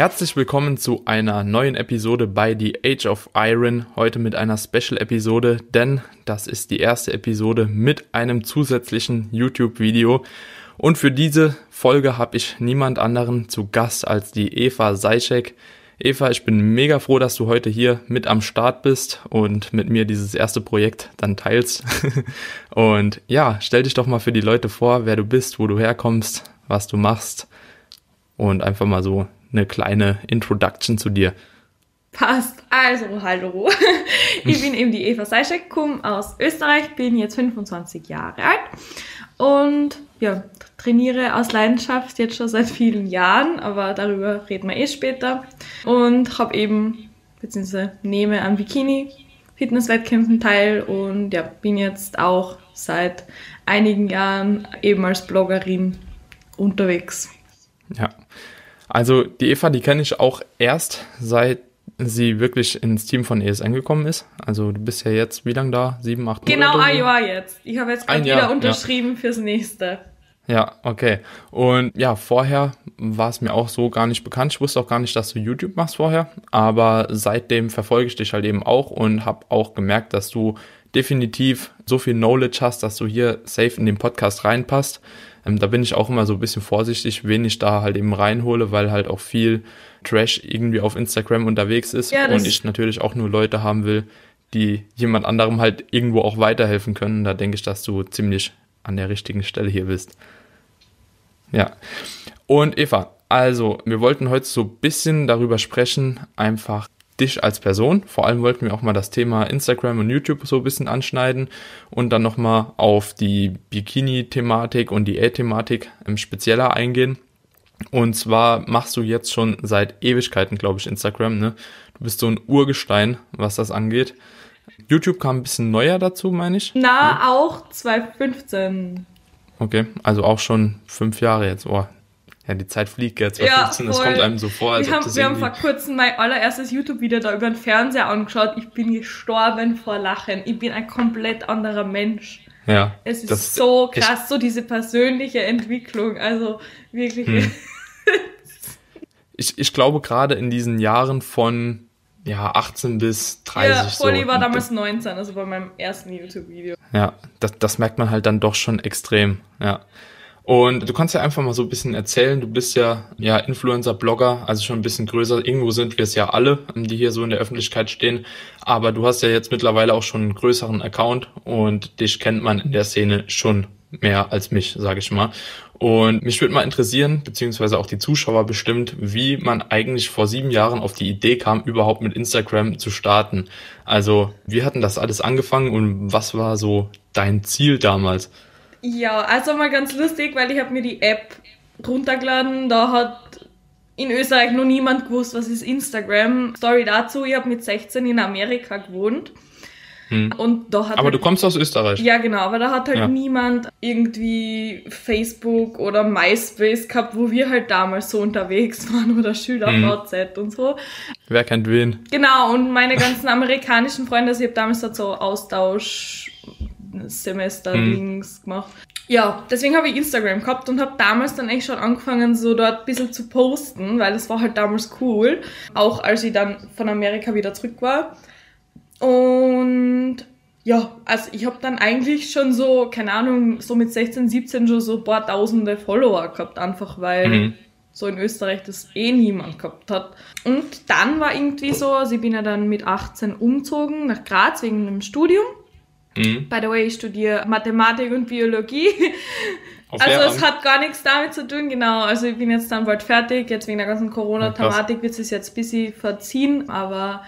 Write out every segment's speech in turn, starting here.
Herzlich willkommen zu einer neuen Episode bei The Age of Iron. Heute mit einer Special-Episode, denn das ist die erste Episode mit einem zusätzlichen YouTube-Video. Und für diese Folge habe ich niemand anderen zu Gast als die Eva Seischek. Eva, ich bin mega froh, dass du heute hier mit am Start bist und mit mir dieses erste Projekt dann teilst. und ja, stell dich doch mal für die Leute vor, wer du bist, wo du herkommst, was du machst und einfach mal so eine kleine Introduction zu dir. Passt. Also, hallo. Ich bin eben die Eva Seischek, komme aus Österreich, bin jetzt 25 Jahre alt und ja, trainiere aus Leidenschaft jetzt schon seit vielen Jahren, aber darüber reden wir eh später. Und habe eben, beziehungsweise nehme an Bikini Fitnesswettkämpfen teil und ja, bin jetzt auch seit einigen Jahren eben als Bloggerin unterwegs. Ja, also die Eva, die kenne ich auch erst seit sie wirklich ins Team von ESN gekommen ist. Also du bist ja jetzt wie lange da? Sieben, acht Monate? Genau, ein Jahr jetzt. Ich habe jetzt gerade wieder unterschrieben ja. fürs nächste. Ja, okay. Und ja, vorher war es mir auch so gar nicht bekannt. Ich wusste auch gar nicht, dass du YouTube machst vorher. Aber seitdem verfolge ich dich halt eben auch und habe auch gemerkt, dass du definitiv so viel Knowledge hast, dass du hier safe in den Podcast reinpasst. Ähm, da bin ich auch immer so ein bisschen vorsichtig, wen ich da halt eben reinhole, weil halt auch viel Trash irgendwie auf Instagram unterwegs ist ja, und ich natürlich auch nur Leute haben will, die jemand anderem halt irgendwo auch weiterhelfen können. Da denke ich, dass du ziemlich an der richtigen Stelle hier bist. Ja. Und Eva, also wir wollten heute so ein bisschen darüber sprechen, einfach dich als Person. Vor allem wollten wir auch mal das Thema Instagram und YouTube so ein bisschen anschneiden und dann nochmal auf die Bikini-Thematik und die A-Thematik im Spezieller eingehen. Und zwar machst du jetzt schon seit Ewigkeiten, glaube ich, Instagram, ne? Du bist so ein Urgestein, was das angeht. YouTube kam ein bisschen neuer dazu, meine ich. Na, ne? auch 2015. Okay, also auch schon fünf Jahre jetzt. Oh, ja, die Zeit fliegt jetzt. Ja, 15, das kommt einem so vor, als wir haben, Wir haben vor kurzem mein allererstes YouTube-Video da über den Fernseher angeschaut. Ich bin gestorben vor Lachen. Ich bin ein komplett anderer Mensch. Ja. Es ist das, so krass, ich, so diese persönliche Entwicklung. Also wirklich. Hm. ich, ich glaube, gerade in diesen Jahren von ja, 18 bis 30. Ja, Polly so. war damals 19, also bei meinem ersten YouTube-Video. Ja, das, das merkt man halt dann doch schon extrem, ja. Und du kannst ja einfach mal so ein bisschen erzählen, du bist ja, ja Influencer, Blogger, also schon ein bisschen größer. Irgendwo sind wir es ja alle, die hier so in der Öffentlichkeit stehen. Aber du hast ja jetzt mittlerweile auch schon einen größeren Account und dich kennt man in der Szene schon mehr als mich, sage ich mal. Und mich würde mal interessieren, beziehungsweise auch die Zuschauer bestimmt, wie man eigentlich vor sieben Jahren auf die Idee kam, überhaupt mit Instagram zu starten. Also, wie hatten das alles angefangen und was war so dein Ziel damals? Ja, also mal ganz lustig, weil ich habe mir die App runtergeladen. Da hat in Österreich noch niemand gewusst, was ist Instagram. Story dazu, ich habe mit 16 in Amerika gewohnt. Hm. Und da hat aber halt, du kommst aus Österreich. Ja, genau, aber da hat halt ja. niemand irgendwie Facebook oder MySpace gehabt, wo wir halt damals so unterwegs waren oder SchülerVZ hm. und so. Wer kennt wen? Genau, und meine ganzen amerikanischen Freunde, also ich habe damals dort so Austausch Semester-Dings mhm. gemacht. Ja, deswegen habe ich Instagram gehabt und habe damals dann echt schon angefangen, so dort ein bisschen zu posten, weil das war halt damals cool. Auch als ich dann von Amerika wieder zurück war. Und ja, also ich habe dann eigentlich schon so, keine Ahnung, so mit 16, 17 schon so ein paar tausende Follower gehabt, einfach weil mhm. so in Österreich das eh niemand gehabt hat. Und dann war irgendwie so, also ich bin ja dann mit 18 umgezogen nach Graz wegen einem Studium. Mhm. By the way, ich studiere Mathematik und Biologie. Auf also Lehramt. es hat gar nichts damit zu tun, genau. Also ich bin jetzt dann bald fertig. Jetzt wegen der ganzen Corona-Thematik wird es jetzt ein bisschen verziehen, aber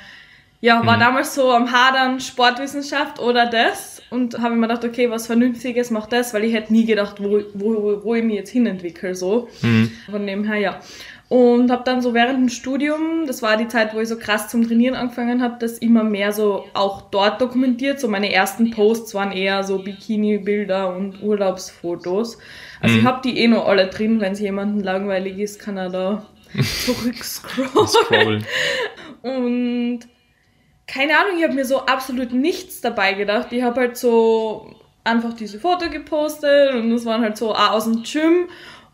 ja, war mhm. damals so am Hadern Sportwissenschaft oder das und habe mir gedacht, okay, was Vernünftiges mach das, weil ich hätte nie gedacht, wo, wo, wo ich mich jetzt hinentwickle, so. Mhm. Von dem her, ja. Und habe dann so während dem Studium, das war die Zeit, wo ich so krass zum Trainieren angefangen habe, das immer mehr so auch dort dokumentiert. So meine ersten Posts waren eher so Bikini-Bilder und Urlaubsfotos. Also mhm. ich habe die eh noch alle drin. Wenn es jemandem langweilig ist, kann er da zurückscrollen. und keine Ahnung, ich habe mir so absolut nichts dabei gedacht. Ich habe halt so einfach diese Foto gepostet und das waren halt so auch aus dem Gym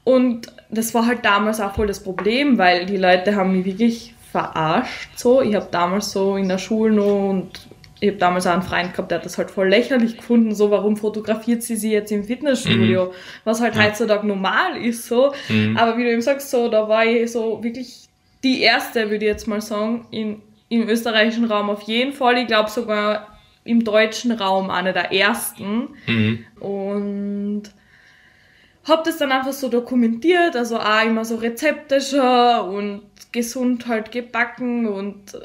und das war halt damals auch voll das Problem, weil die Leute haben mich wirklich verarscht so. Ich habe damals so in der Schule noch und ich habe damals auch einen Freund gehabt, der hat das halt voll lächerlich gefunden, so warum fotografiert sie sie jetzt im Fitnessstudio, mhm. was halt ja. heutzutage normal ist so. Mhm. Aber wie du eben sagst, so, da war ich so wirklich die erste, würde ich jetzt mal sagen, in, im österreichischen Raum auf jeden Fall. Ich glaube sogar im deutschen Raum eine der ersten. Mhm. Und habe das dann einfach so dokumentiert, also auch immer so Rezepte schon und gesund halt gebacken und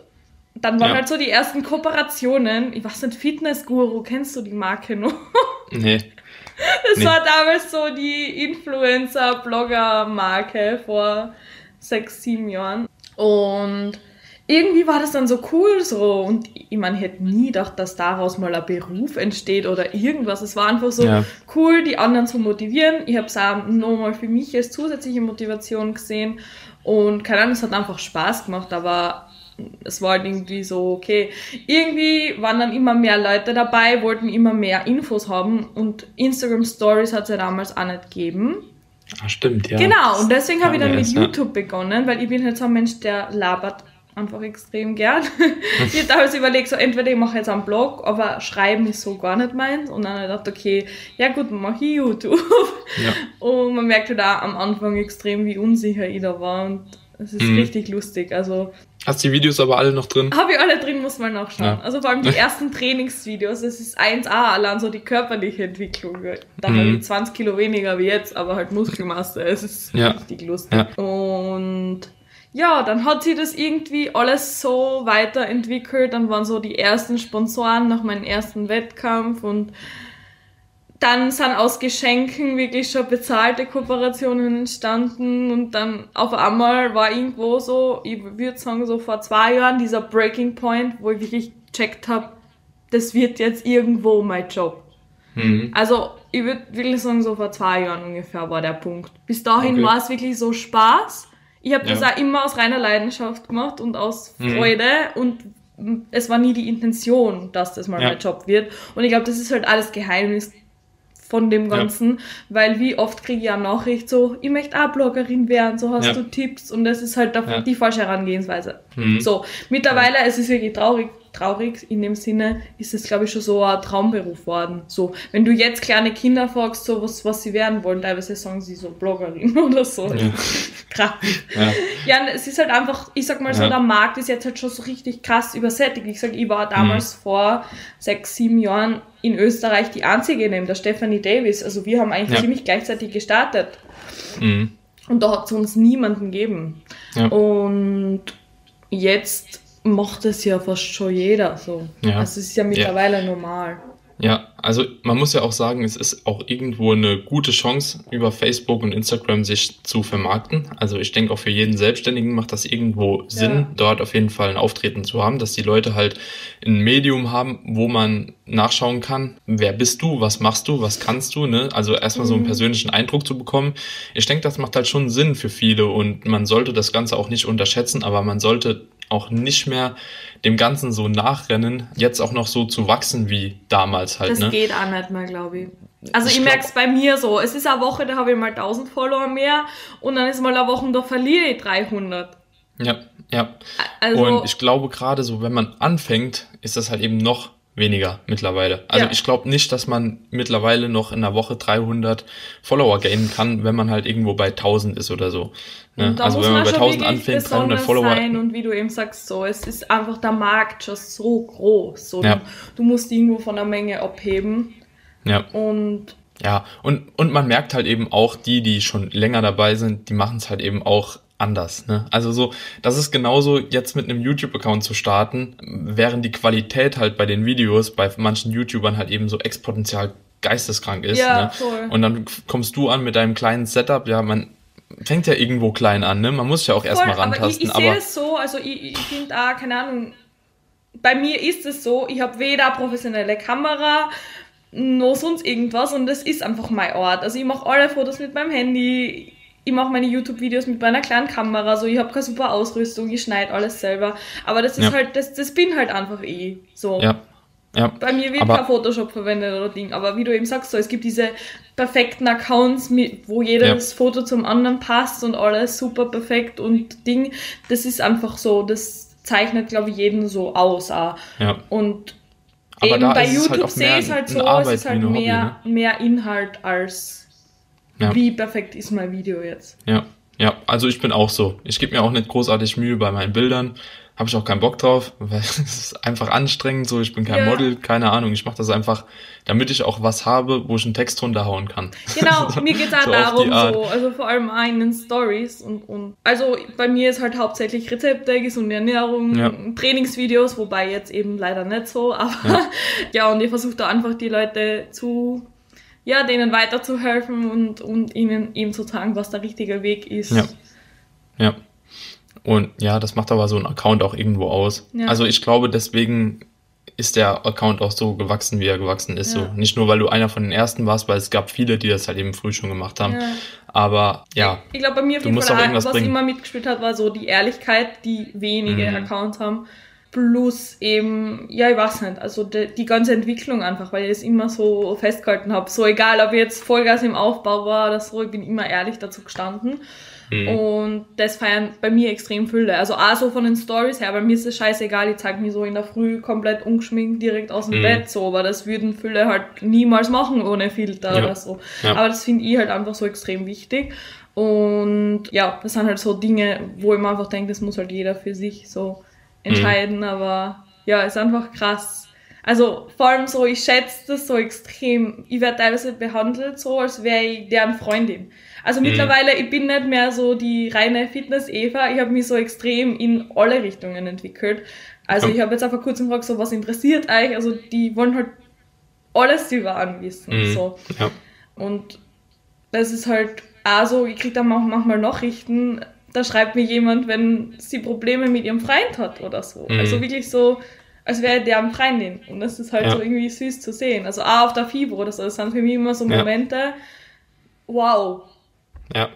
dann waren ja. halt so die ersten Kooperationen. Ich weiß nicht, Fitness-Guru, kennst du die Marke noch? Nee. Das nee. war damals so die Influencer-Blogger-Marke vor sechs, sieben Jahren. Und irgendwie war das dann so cool so und ich meine, ich hätte nie gedacht, dass daraus mal ein Beruf entsteht oder irgendwas. Es war einfach so ja. cool, die anderen zu motivieren. Ich habe es auch nochmal für mich als zusätzliche Motivation gesehen und keine Ahnung, es hat einfach Spaß gemacht, aber es war halt irgendwie so, okay, irgendwie waren dann immer mehr Leute dabei, wollten immer mehr Infos haben und Instagram Stories hat es ja damals auch nicht gegeben. Ah, stimmt, ja. Genau, und deswegen habe ich dann mit YouTube ja. begonnen, weil ich bin halt so ein Mensch, der labert einfach extrem gern. ich habe damals überlegt, so entweder ich mache jetzt einen Blog, aber schreiben ist so gar nicht meins. Und dann habe ich gedacht, okay, ja gut, mache ich YouTube. Ja. Und man merkt halt auch am Anfang extrem, wie unsicher ich da war. Und es ist mhm. richtig lustig. Also Hast die Videos aber alle noch drin? Habe ich alle drin, muss man nachschauen. Ja. Also vor allem die ersten Trainingsvideos, das ist 1A, allein so die körperliche Entwicklung. Da mhm. habe ich 20 Kilo weniger wie jetzt, aber halt Muskelmasse. Es ist ja. richtig lustig. Ja. Und ja, dann hat sie das irgendwie alles so weiterentwickelt. Dann waren so die ersten Sponsoren nach meinem ersten Wettkampf und dann sind aus Geschenken wirklich schon bezahlte Kooperationen entstanden und dann auf einmal war irgendwo so, ich würde sagen so vor zwei Jahren dieser Breaking Point, wo ich wirklich gecheckt habe, das wird jetzt irgendwo mein Job. Mhm. Also ich würde wirklich sagen, so vor zwei Jahren ungefähr war der Punkt. Bis dahin okay. war es wirklich so Spaß. Ich habe ja. das auch immer aus reiner Leidenschaft gemacht und aus mhm. Freude und es war nie die Intention, dass das mal ja. mein Job wird. Und ich glaube, das ist halt alles Geheimnis von dem Ganzen, ja. weil wie oft kriege ich eine Nachricht so, ich möchte auch Bloggerin werden, so hast ja. du Tipps und das ist halt ja. die falsche Herangehensweise. Mhm. So, mittlerweile, es ist wirklich traurig, traurig in dem Sinne, ist es glaube ich schon so ein Traumberuf worden. So, wenn du jetzt kleine Kinder fragst, so was, was sie werden wollen, teilweise sagen sie so Bloggerin oder so. Ja. krass. Ja. ja, es ist halt einfach, ich sag mal so, der Markt ist jetzt halt schon so richtig krass übersättigt. Ich sag, ich war damals mhm. vor sechs, sieben Jahren in Österreich die einzige neben der Stephanie Davis. Also wir haben eigentlich ja. ziemlich gleichzeitig gestartet. Mhm. Und da hat es uns niemanden gegeben. Ja. Und jetzt macht es ja fast schon jeder so. Ja. Also es ist ja mittlerweile ja. normal. Ja, also man muss ja auch sagen, es ist auch irgendwo eine gute Chance, über Facebook und Instagram sich zu vermarkten. Also ich denke auch für jeden Selbstständigen macht das irgendwo Sinn, ja. dort auf jeden Fall ein Auftreten zu haben, dass die Leute halt ein Medium haben, wo man nachschauen kann, wer bist du, was machst du, was kannst du, ne? Also erstmal mhm. so einen mhm. persönlichen Eindruck zu bekommen. Ich denke, das macht halt schon Sinn für viele und man sollte das Ganze auch nicht unterschätzen, aber man sollte auch nicht mehr dem Ganzen so nachrennen, jetzt auch noch so zu wachsen wie damals halt. Das ne? geht auch nicht mehr, glaube ich. Also ich, ich merke es bei mir so. Es ist eine Woche, da habe ich mal 1000 Follower mehr und dann ist mal eine Woche, da verliere ich 300. Ja, ja. Also, und ich glaube gerade so, wenn man anfängt, ist das halt eben noch weniger mittlerweile. Also ja. ich glaube nicht, dass man mittlerweile noch in einer Woche 300 Follower gainen kann, wenn man halt irgendwo bei 1000 ist oder so. Ne? Also wenn man, bei 1000 anfängt, 300 Follower. Sein und wie du eben sagst, so, es ist einfach der Markt schon so groß. So, ja. du, du musst irgendwo von der Menge abheben. Ja. Und ja, und, und man merkt halt eben auch, die, die schon länger dabei sind, die machen es halt eben auch anders. Ne? Also so, das ist genauso jetzt mit einem YouTube-Account zu starten, während die Qualität halt bei den Videos bei manchen YouTubern halt eben so exponentiell geisteskrank ist. Ja, ne? voll. Und dann kommst du an mit deinem kleinen Setup, ja, man fängt ja irgendwo klein an, ne? Man muss ja auch erstmal rantasten. Aber ich, ich sehe es so, also ich, ich finde auch, keine Ahnung, bei mir ist es so, ich habe weder professionelle Kamera, noch sonst irgendwas und das ist einfach mein Ort. Also ich mache alle Fotos mit meinem Handy, ich mache meine YouTube-Videos mit meiner kleinen Kamera, so ich habe keine super Ausrüstung, ich schneide alles selber. Aber das ist ja. halt, das, das bin halt einfach ich. So. Ja. Ja, Bei mir wird kein Photoshop verwendet oder Ding, aber wie du eben sagst, so, es gibt diese perfekten Accounts, mit, wo jedes ja. Foto zum anderen passt und alles super perfekt und Ding. Das ist einfach so, das zeichnet, glaube ich, jeden so aus. Auch. Ja. Und aber eben bei halt YouTube halt sehe ich es halt so, es ist halt mehr, Hobby, ne? mehr Inhalt als ja. wie perfekt ist mein Video jetzt. Ja, ja, also ich bin auch so. Ich gebe mir auch nicht großartig Mühe bei meinen Bildern habe ich auch keinen Bock drauf, weil es ist einfach anstrengend so, ich bin kein ja. Model, keine Ahnung, ich mache das einfach, damit ich auch was habe, wo ich einen Text runterhauen kann. Genau, mir geht's auch so darum so, also vor allem einen Stories und, und also bei mir ist halt hauptsächlich Rezepte, gesunde Ernährung, ja. Trainingsvideos, wobei jetzt eben leider nicht so, aber ja, ja und ich versuche da einfach die Leute zu ja, denen weiterzuhelfen und, und ihnen eben zu sagen, was der richtige Weg ist. Ja. Ja. Und ja, das macht aber so ein Account auch irgendwo aus. Ja. Also ich glaube, deswegen ist der Account auch so gewachsen, wie er gewachsen ist. Ja. So nicht nur, weil du einer von den ersten warst, weil es gab viele, die das halt eben früh schon gemacht haben. Ja. Aber ja. Ich glaube, bei mir auf jeden Fall, was bringen. immer mitgespielt hat, war so die Ehrlichkeit, die wenige mhm. Accounts haben. Plus eben, ja, ich weiß nicht, also die, die ganze Entwicklung einfach, weil ich es immer so festgehalten habe. So egal, ob ich jetzt Vollgas im Aufbau war oder so, ich bin immer ehrlich dazu gestanden. Mhm. Und das feiern bei mir extrem viele. Also auch so von den Stories her, bei mir ist es scheißegal, ich zeige mich so in der Früh komplett ungeschminkt direkt aus dem mhm. Bett so, aber das würden viele halt niemals machen ohne Filter ja. oder so. Ja. Aber das finde ich halt einfach so extrem wichtig. Und ja, das sind halt so Dinge, wo ich mir einfach denke, das muss halt jeder für sich so entscheiden, mhm. aber ja, ist einfach krass. Also vor allem so, ich schätze das so extrem. Ich werde teilweise behandelt so, als wäre ich deren Freundin. Also mhm. mittlerweile, ich bin nicht mehr so die reine Fitness-Eva, ich habe mich so extrem in alle Richtungen entwickelt. Also ich habe jetzt vor kurzem gefragt, so was interessiert euch? Also die wollen halt alles über anwissen. Mhm. So. Ja. Und das ist halt auch so, ich kriege dann auch manchmal Nachrichten, da schreibt mir jemand, wenn sie Probleme mit ihrem Freund hat oder so. Mhm. Also wirklich so, als wäre der am Freundin. Und das ist halt ja. so irgendwie süß zu sehen. Also auch auf der Fibro oder so. Das sind für mich immer so Momente, ja. wow, ja.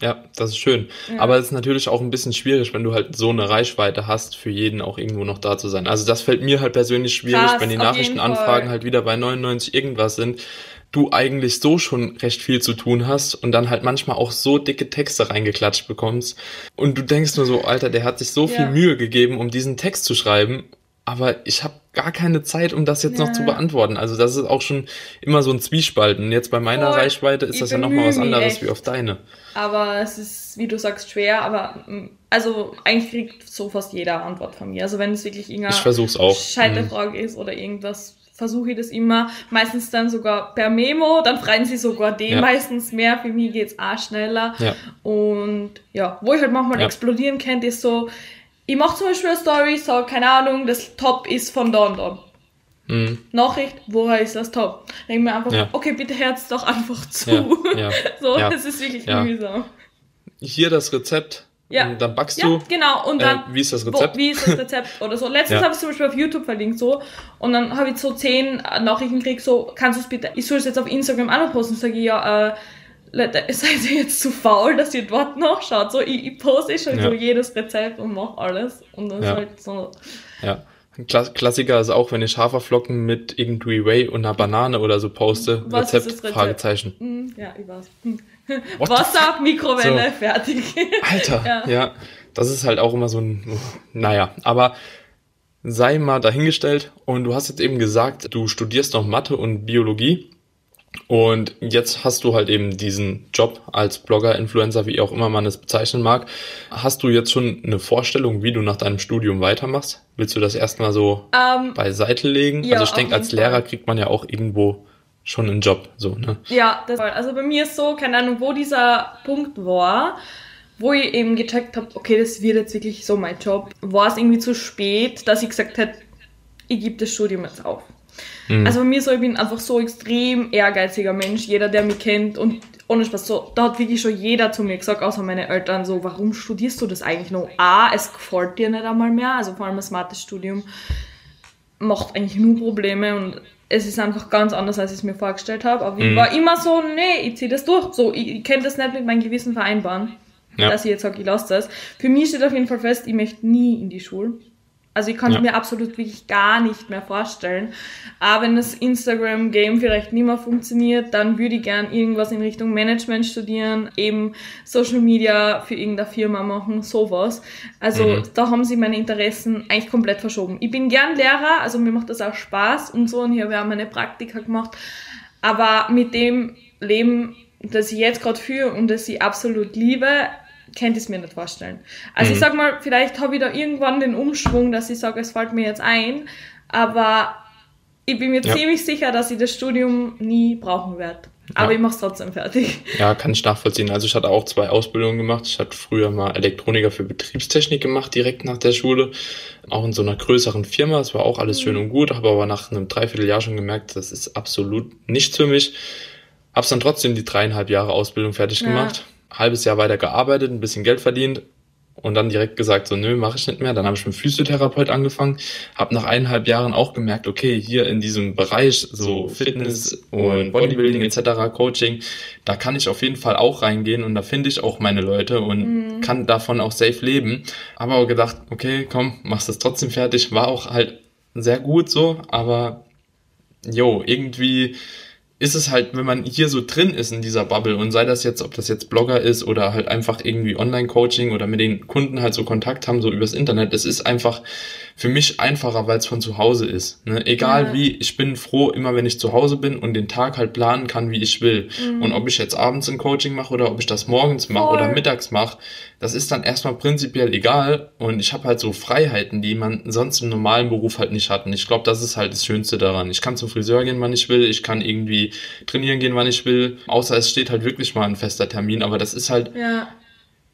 Ja, das ist schön. Ja. Aber es ist natürlich auch ein bisschen schwierig, wenn du halt so eine Reichweite hast, für jeden auch irgendwo noch da zu sein. Also das fällt mir halt persönlich schwierig, Krass, wenn die Nachrichtenanfragen halt wieder bei 99 irgendwas sind, du eigentlich so schon recht viel zu tun hast und dann halt manchmal auch so dicke Texte reingeklatscht bekommst. Und du denkst nur so, Alter, der hat sich so ja. viel Mühe gegeben, um diesen Text zu schreiben aber ich habe gar keine Zeit, um das jetzt ja. noch zu beantworten. Also das ist auch schon immer so ein Zwiespalt. Und jetzt bei meiner Voll. Reichweite ist das ja nochmal was anderes echt. wie auf deine. Aber es ist, wie du sagst, schwer. Aber mm, also eigentlich kriegt so fast jeder Antwort von mir. Also wenn es wirklich irgendeine. Scheiterfrage mhm. ist oder irgendwas, versuche ich das immer. Meistens dann sogar per Memo. Dann freuen sie sogar den ja. meistens mehr. Für mich geht's auch schneller. Ja. Und ja, wo ich halt manchmal ja. explodieren könnte, ist so, ich mache zum Beispiel eine Story, sage, keine Ahnung, das Top ist von da und da. Mhm. Nachricht, woher ist das Top? Denke mir einfach, okay, bitte herz doch einfach zu. So, das ist wirklich mühsam. Hier das Rezept. Ja. Und dann backst du. Ja, genau. Und dann. Äh, wie ist das Rezept? Wo, wie ist das Rezept oder so. Letztens habe ich zum Beispiel auf YouTube verlinkt so. Und dann habe ich so zehn Nachrichten gekriegt, so, kannst du es bitte, ich soll es jetzt auf Instagram auch noch posten. Sage ich, ja, äh, seid ihr jetzt zu faul, dass ihr dort nachschaut? So, ich, ich poste schon ja. so jedes Rezept und mache alles. Und dann ja. ist halt so. Ja. Klassiker ist auch, wenn ich Haferflocken mit irgendwie Whey und einer Banane oder so poste. Was Rezept, Rezept? Fragezeichen. Hm, ja, ich weiß. Hm. Wasser, Mikrowelle, so. fertig. Alter, ja. ja. Das ist halt auch immer so ein, naja, aber sei mal dahingestellt und du hast jetzt eben gesagt, du studierst noch Mathe und Biologie. Und jetzt hast du halt eben diesen Job als Blogger, Influencer, wie auch immer man es bezeichnen mag. Hast du jetzt schon eine Vorstellung, wie du nach deinem Studium weitermachst? Willst du das erstmal so ähm, beiseite legen? Ja, also ich denke, als Lehrer kriegt man ja auch irgendwo schon einen Job, so, ne? Ja, das also bei mir ist so, keine Ahnung, wo dieser Punkt war, wo ich eben gecheckt habe, okay, das wird jetzt wirklich so mein Job, war es irgendwie zu spät, dass ich gesagt hätte, ich gebe das Studium jetzt auf. Mhm. Also bei mir so, ich bin einfach so extrem ehrgeiziger Mensch. Jeder, der mich kennt und ohne Spaß, so, da hat wirklich schon jeder zu mir gesagt, außer meine Eltern, so, warum studierst du das eigentlich noch? A, es gefällt dir nicht einmal mehr, also vor allem das Mathe-Studium macht eigentlich nur Probleme und es ist einfach ganz anders, als ich es mir vorgestellt habe. Aber mhm. ich war immer so, nee, ich ziehe das durch. So, ich, ich kann das nicht mit meinem Gewissen vereinbaren, ja. dass ich jetzt sage, ich lasse das. Für mich steht auf jeden Fall fest, ich möchte nie in die Schule. Also ich kann es ja. mir absolut wirklich gar nicht mehr vorstellen. Aber wenn das Instagram-Game vielleicht nicht mehr funktioniert, dann würde ich gern irgendwas in Richtung Management studieren, eben Social Media für irgendeine Firma machen, sowas. Also mhm. da haben sie meine Interessen eigentlich komplett verschoben. Ich bin gern Lehrer, also mir macht das auch Spaß und so und ich habe ja meine Praktika gemacht. Aber mit dem Leben, das ich jetzt gerade führe und das ich absolut liebe, könnte ich es mir nicht vorstellen. Also mhm. ich sag mal, vielleicht habe ich da irgendwann den Umschwung, dass ich sage, es fällt mir jetzt ein, aber ich bin mir ja. ziemlich sicher, dass ich das Studium nie brauchen werde. Aber ja. ich mache es trotzdem fertig. Ja, kann ich nachvollziehen. Also ich hatte auch zwei Ausbildungen gemacht. Ich hatte früher mal Elektroniker für Betriebstechnik gemacht, direkt nach der Schule. Auch in so einer größeren Firma. Es war auch alles mhm. schön und gut, habe aber nach einem Dreivierteljahr schon gemerkt, das ist absolut nichts für mich. Hab's dann trotzdem die dreieinhalb Jahre Ausbildung fertig ja. gemacht halbes Jahr weiter gearbeitet, ein bisschen Geld verdient und dann direkt gesagt, so nö, mache ich nicht mehr. Dann habe ich mit Physiotherapeut angefangen, habe nach eineinhalb Jahren auch gemerkt, okay, hier in diesem Bereich so Fitness und Bodybuilding etc., Coaching, da kann ich auf jeden Fall auch reingehen und da finde ich auch meine Leute und mhm. kann davon auch safe leben. Aber auch gedacht, okay, komm, machst das trotzdem fertig. War auch halt sehr gut so, aber jo, irgendwie ist es halt, wenn man hier so drin ist in dieser Bubble und sei das jetzt, ob das jetzt Blogger ist oder halt einfach irgendwie Online-Coaching oder mit den Kunden halt so Kontakt haben, so übers Internet, es ist einfach für mich einfacher, weil es von zu Hause ist. Ne? Egal ja. wie, ich bin froh, immer wenn ich zu Hause bin und den Tag halt planen kann, wie ich will. Mhm. Und ob ich jetzt abends ein Coaching mache oder ob ich das morgens mache oder mittags mache, das ist dann erstmal prinzipiell egal. Und ich habe halt so Freiheiten, die man sonst im normalen Beruf halt nicht hat. Und ich glaube, das ist halt das Schönste daran. Ich kann zum Friseur gehen, wann ich will. Ich kann irgendwie trainieren gehen, wann ich will. Außer es steht halt wirklich mal ein fester Termin. Aber das ist halt ja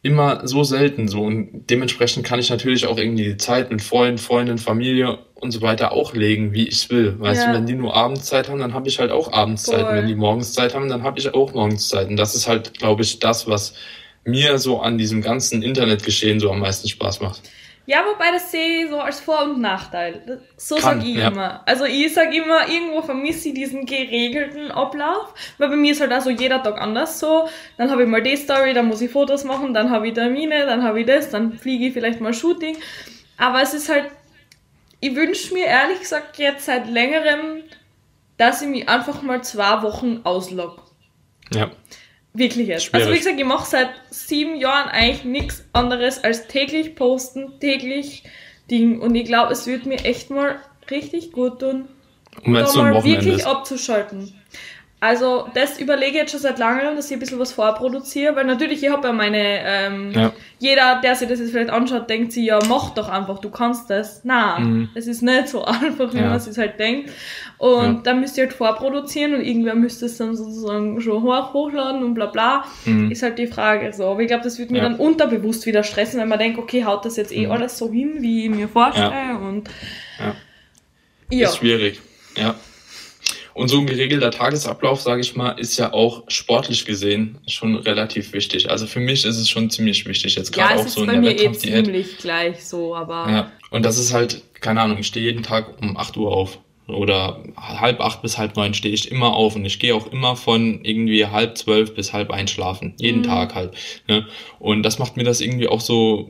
immer so selten so und dementsprechend kann ich natürlich auch irgendwie die Zeit mit Freunden, Freundin, Familie und so weiter auch legen, wie ich will. Weißt ja. du, wenn die nur Abendszeit haben, dann habe ich halt auch Abendszeit. Wenn die Morgenszeit haben, dann habe ich auch Morgenszeit. Und das ist halt, glaube ich, das, was mir so an diesem ganzen Internetgeschehen so am meisten Spaß macht. Ja, wobei das sehe ich so als Vor- und Nachteil. So Kann, sag ich ja. immer. Also ich sag immer, irgendwo vermisse ich diesen geregelten Ablauf, weil bei mir ist halt also jeder Tag anders so. Dann habe ich mal die Story, dann muss ich Fotos machen, dann habe ich Termine, dann habe ich das, dann fliege ich vielleicht mal Shooting. Aber es ist halt, ich wünsche mir ehrlich gesagt jetzt seit längerem, dass ich mich einfach mal zwei Wochen auslog. Ja. Wirklich jetzt. Schwierig. Also wie gesagt, ich mache seit sieben Jahren eigentlich nichts anderes als täglich posten, täglich Ding. Und ich glaube, es wird mir echt mal richtig gut tun, um da mal wirklich ist. abzuschalten. Also das überlege ich jetzt schon seit langem, dass ich ein bisschen was vorproduziere, weil natürlich, ich habe ja meine, ähm, ja. jeder, der sich das jetzt vielleicht anschaut, denkt sich, ja, mach doch einfach, du kannst das. Na, mhm. es ist nicht so einfach, wie ja. man sich halt denkt. Und ja. dann müsst ihr halt vorproduzieren und irgendwer müsste es dann sozusagen schon hoch, hochladen und bla bla. Mhm. Ist halt die Frage so. Aber ich glaube, das wird mir dann unterbewusst wieder stressen, wenn man denkt, okay, haut das jetzt eh mhm. alles so hin, wie ich mir vorstelle. Und ja. Ist schwierig. Ja. Und so ein geregelter Tagesablauf, sage ich mal, ist ja auch sportlich gesehen schon relativ wichtig. Also für mich ist es schon ziemlich wichtig, jetzt gerade ja, auch so in der Wettkampfdiät. Ja, ist ziemlich gleich so, aber... Ja, und das ist halt, keine Ahnung, ich stehe jeden Tag um 8 Uhr auf oder halb acht bis halb neun stehe ich immer auf und ich gehe auch immer von irgendwie halb zwölf bis halb einschlafen. Jeden mhm. Tag halt. Ne? Und das macht mir das irgendwie auch so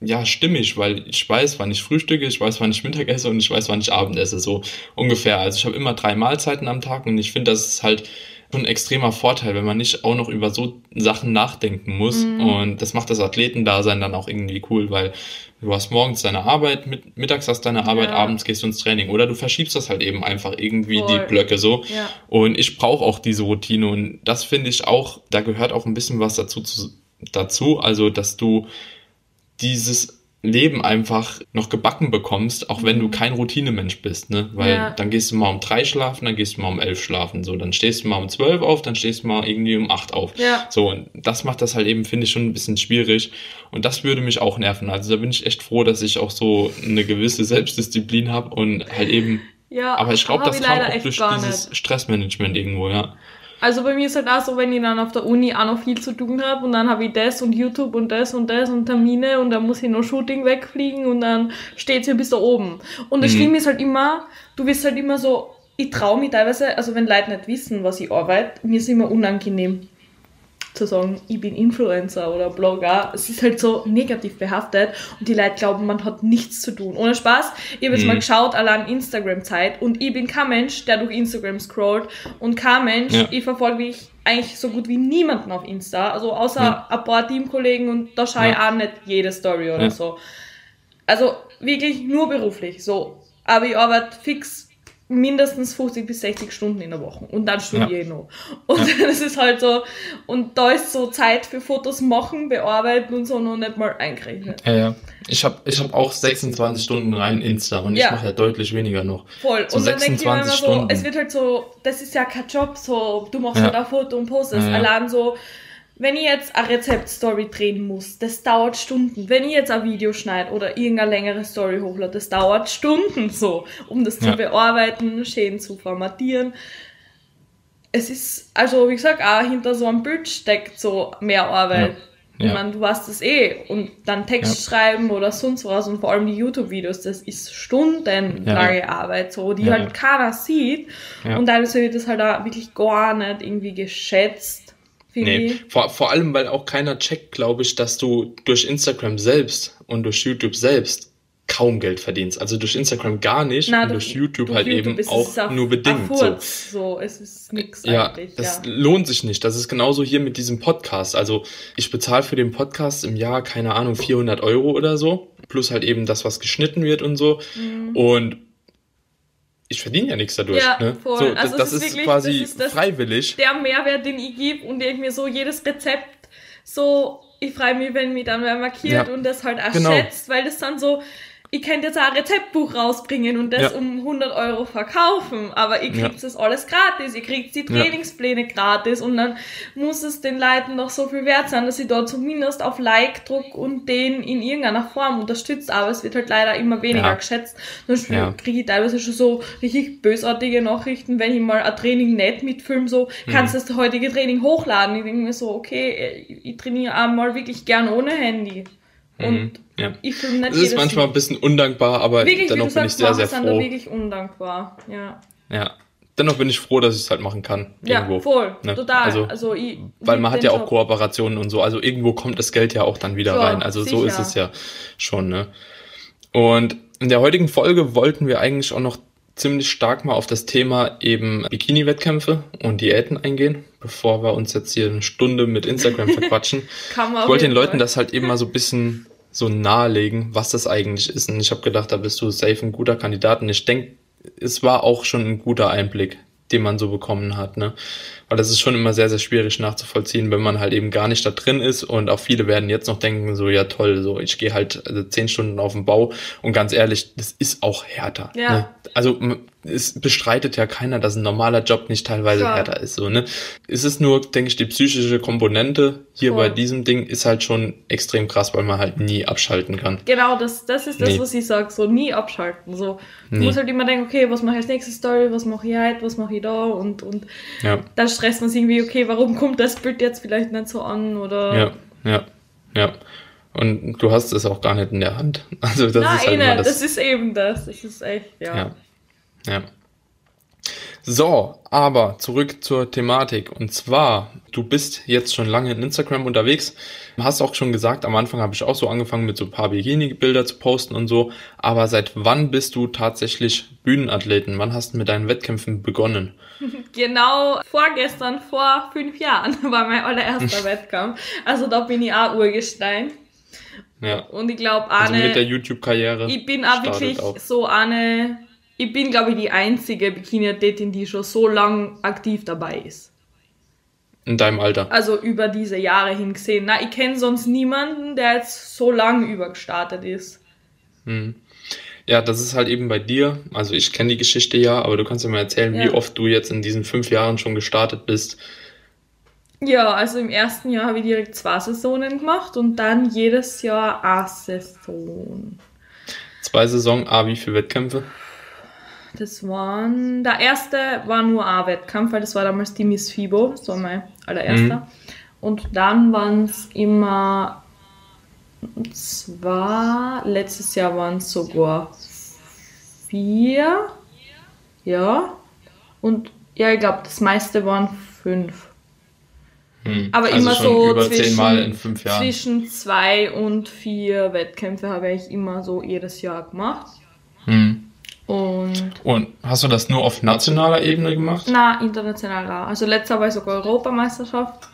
ja, stimmig, weil ich weiß, wann ich frühstücke, ich weiß, wann ich Mittag esse und ich weiß, wann ich Abend esse, so ungefähr. Also ich habe immer drei Mahlzeiten am Tag und ich finde, das ist halt schon ein extremer Vorteil, wenn man nicht auch noch über so Sachen nachdenken muss. Mhm. Und das macht das Athletendasein dann auch irgendwie cool, weil du hast morgens deine Arbeit, mit, mittags hast deine Arbeit, ja. abends gehst du ins Training. Oder du verschiebst das halt eben einfach irgendwie Voll. die Blöcke so. Ja. Und ich brauche auch diese Routine und das finde ich auch, da gehört auch ein bisschen was dazu, zu, dazu also dass du dieses Leben einfach noch gebacken bekommst, auch wenn du mhm. kein Routinemensch bist, ne? Weil ja. dann gehst du mal um drei schlafen, dann gehst du mal um elf schlafen, so, dann stehst du mal um zwölf auf, dann stehst du mal irgendwie um acht auf. Ja. So, und das macht das halt eben, finde ich, schon ein bisschen schwierig. Und das würde mich auch nerven. Also da bin ich echt froh, dass ich auch so eine gewisse Selbstdisziplin habe und halt eben Ja, Aber ich glaube, das kam auch durch dieses. Stressmanagement irgendwo, ja. Also bei mir ist halt auch so, wenn ich dann auf der Uni auch noch viel zu tun habe und dann habe ich das und YouTube und das und das und Termine und dann muss ich noch Shooting wegfliegen und dann steht's hier bis da oben. Und das Mhm. Schlimme ist halt immer, du wirst halt immer so, ich traue mich teilweise, also wenn Leute nicht wissen, was ich arbeite, mir ist immer unangenehm zu sagen, ich bin Influencer oder Blogger. Es ist halt so negativ behaftet und die Leute glauben, man hat nichts zu tun. Ohne Spaß, ich habe jetzt Mhm. mal geschaut, allein Instagram-Zeit und ich bin kein Mensch, der durch Instagram scrollt und kein Mensch, Ja. ich verfolge mich eigentlich so gut wie niemanden auf Insta, also außer Ja. ein paar Teamkollegen und da schaue ich Ja. auch nicht jede Story oder so. Also wirklich nur beruflich, so. Aber ich arbeite fix mindestens 50 bis 60 Stunden in der Woche und dann studiere ich noch. Und das ist halt so, und da ist so Zeit für Fotos machen, bearbeiten und so noch nicht mal eingerechnet. Ja, ja. Ich habe ich hab auch 26 Stunden rein Insta und Ja. ich mache ja deutlich weniger noch. Voll. So und dann denke ich mir immer 26 so, Stunden. es wird halt so, das ist ja kein Job, so, du machst Ja. halt ein Foto und postest. Ja, ja. Allein so, wenn ich jetzt eine Rezeptstory drehen muss, das dauert Stunden. Wenn ich jetzt ein Video schneide oder irgendeine längere Story hochlade, das dauert Stunden so, um das Ja. zu bearbeiten, schön zu formatieren. Es ist, also wie gesagt, auch hinter so einem Bild steckt so mehr Arbeit. Ja. Ich Ja. meine, du weißt das eh. Und dann Text schreiben oder sonst was und vor allem die YouTube-Videos, das ist stundenlange Arbeit, so, die halt keiner sieht. Und teilweise wird das halt auch wirklich gar nicht irgendwie geschätzt, Nee, vor, vor allem, weil auch keiner checkt, glaube ich, dass du durch Instagram selbst und durch YouTube selbst kaum Geld verdienst. Also durch Instagram gar nicht Na, und durch YouTube durch halt YouTube eben auch auf- nur bedingt. auf So. So. es ist nix Ja, eigentlich. das ja. lohnt sich nicht. Das ist genauso hier mit diesem Podcast. Also ich bezahle für den Podcast im Jahr, keine Ahnung, 400 Euro oder so. Plus halt eben das, was geschnitten wird und so. Und ich verdiene ja nichts dadurch. Ja, ne? voll. So, das, Also das ist wirklich- quasi das ist das- freiwillig. der Mehrwert, den ich gebe und ich mir so jedes Rezept so, ich freue mich, wenn mich dann wer markiert Ja, und das halt auch genau. schätzt, weil das dann so, ich könnte jetzt auch ein Rezeptbuch rausbringen und das Ja. um 100 Euro verkaufen, aber ihr Ja. kriegt das alles gratis, ihr kriegt die Ja. Trainingspläne gratis und dann muss es den Leuten noch so viel wert sein, dass sie dort zumindest auf Like druck und den in irgendeiner Form unterstützt, aber es wird halt leider immer weniger Ja. geschätzt. Zum Ja. kriege ich teilweise schon so richtig bösartige Nachrichten, wenn ich mal ein Training nicht mitfilme, so, Mhm. kannst du das heutige Training hochladen? Ich denke mir so, okay, ich, ich trainiere einmal wirklich gern ohne Handy. Und Mhm, ja. ich filme nicht Es ist manchmal ein bisschen undankbar, aber Wirklich, dennoch bin ich sagst, sehr, manche sehr da froh. wirklich undankbar. Ja, Ja. Dennoch bin ich froh, dass ich es halt machen kann. ja Irgendwo. voll, ne? total. Also, Also, ich weil man hat ja auch Job. Kooperationen und so. Also irgendwo kommt das Geld ja auch dann wieder Ja, rein. Also so ist sicher. es ja schon, ne? Und in der heutigen Folge wollten wir eigentlich auch noch ziemlich stark mal auf das Thema eben Bikini-Wettkämpfe und Diäten eingehen, bevor wir uns jetzt hier eine Stunde mit Instagram verquatschen. Ich wollte den Leuten Fall. das halt eben mal so ein bisschen so nahelegen, was das eigentlich ist. Und ich habe gedacht, da bist du safe ein guter Kandidat. Und ich denke, es war auch schon ein guter Einblick, den man so bekommen hat, ne? Weil das ist schon immer sehr, sehr schwierig nachzuvollziehen, wenn man halt eben gar nicht da drin ist. Und auch viele werden jetzt noch denken, so, ja toll, so, ich gehe halt also zehn Stunden auf den Bau. Und ganz ehrlich, das ist auch härter. Ja. Ne? Also es bestreitet ja keiner, dass ein normaler Job nicht teilweise Klar. härter ist. So, ne? Es ist nur, denke ich, die psychische Komponente hier Voll. bei diesem Ding ist halt schon extrem krass, weil man halt nie abschalten kann. Genau, das, das ist das, Nee. was ich sage, so nie abschalten. So, du Nee. musst halt immer denken, okay, was mache ich als nächste Story, was mache ich heute, was mache ich da und, und Ja, dann stresst man sich irgendwie, okay, warum kommt das Bild jetzt vielleicht nicht so an oder ja, ja, ja. Und du hast es auch gar nicht in der Hand. Also das Nein, ist halt das. das ist eben das. Das ist echt, ja. ja. Ja. So, aber zurück zur Thematik. Und zwar, du bist jetzt schon lange in Instagram unterwegs. Hast auch schon gesagt, am Anfang habe ich auch so angefangen mit so ein paar Bikini-Bilder zu posten und so. Aber seit wann bist du tatsächlich Bühnenathletin? Wann hast du mit deinen Wettkämpfen begonnen? Genau vorgestern, vor fünf Jahren, war mein allererster Wettkampf. Also da bin ich auch Urgestein. Ja. Und ich glaube, Also eine. mit der YouTube-Karriere. ich bin auch wirklich auch. so eine. Ich bin, glaube ich, die einzige Bikini-Athletin, die schon so lang aktiv dabei ist. In deinem Alter. Also über diese Jahre hin gesehen. Na, ich kenne sonst niemanden, der jetzt so lang übergestartet ist. Ja, das ist halt eben bei dir. Also ich kenne die Geschichte ja, aber du kannst ja mal erzählen, wie Ja. oft du jetzt in diesen fünf Jahren schon gestartet bist. Ja, also im ersten Jahr habe ich direkt zwei Saisonen gemacht und dann jedes Jahr eine Saison. Zwei Saison, A, wie viele Wettkämpfe? Das waren, der erste war nur ein Wettkampf, weil das war damals die Miss FIBO, das war mein allererster. Mhm. Und dann waren es immer zwar, letztes Jahr waren es sogar vier, ja. Und ja, ich glaube, das meiste waren fünf. Hm. Aber also immer so zwischen, zwischen zwei und vier Wettkämpfe habe ich immer so jedes Jahr gemacht. Hm. Und, und hast du das nur auf nationaler Ebene gemacht? Na, internationaler. Also letztes Jahr war sogar Europameisterschaft.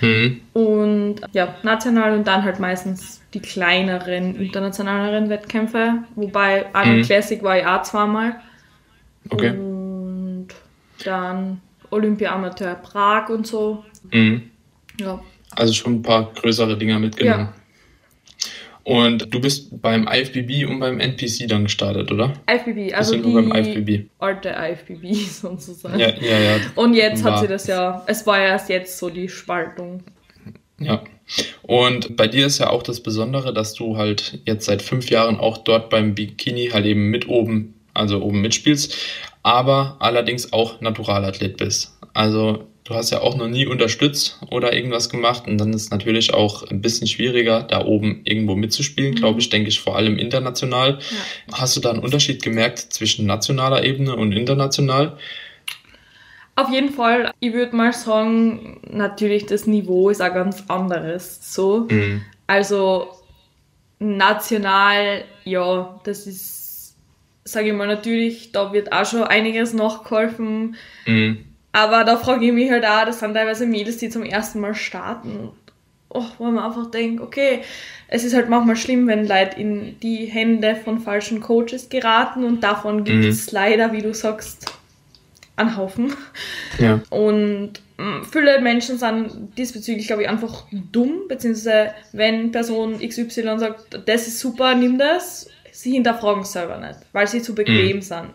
Hm. Und ja, national und dann halt meistens die kleineren, internationaleren Wettkämpfe. Wobei Arnold hm. Classic war ich auch zweimal. Okay. Und dann Olympia Amateur Prag und so. Mhm. Ja. Also schon ein paar größere Dinger mitgenommen. Ja. Und du bist beim IFBB und beim NPC dann gestartet, oder? IFBB, also die beim IFBB. alte IFBB sozusagen. Ja, ja, ja. Und jetzt hat sie das ja, es war ja erst jetzt so die Spaltung. Ja. Und bei dir ist ja auch das Besondere, dass du halt jetzt seit fünf Jahren auch dort beim Bikini halt eben mit oben, also oben mitspielst, aber allerdings auch Naturalathlet bist. Also du hast ja auch noch nie unterstützt oder irgendwas gemacht und dann ist es natürlich auch ein bisschen schwieriger, da oben irgendwo mitzuspielen, mhm. glaube ich, denke ich vor allem international. Ja. Hast du da einen Unterschied gemerkt zwischen nationaler Ebene und international? Auf jeden Fall, ich würde mal sagen, natürlich das Niveau ist auch ganz anderes. So. Mhm. Also national, ja, das ist, sage ich mal, natürlich, da wird auch schon einiges nachgeholfen. Mhm aber da frage ich mich halt auch, das sind teilweise Mädels, die zum ersten Mal starten. Oh, wo man einfach denkt, okay, es ist halt manchmal schlimm, wenn Leute in die Hände von falschen Coaches geraten und davon gibt es mhm. leider, wie du sagst, einen Haufen. Ja. Und mm, viele Menschen sind diesbezüglich, glaube ich, einfach dumm, beziehungsweise wenn Person XY sagt, das ist super, nimm das, sie hinterfragen es selber nicht, weil sie zu bequem mhm. sind.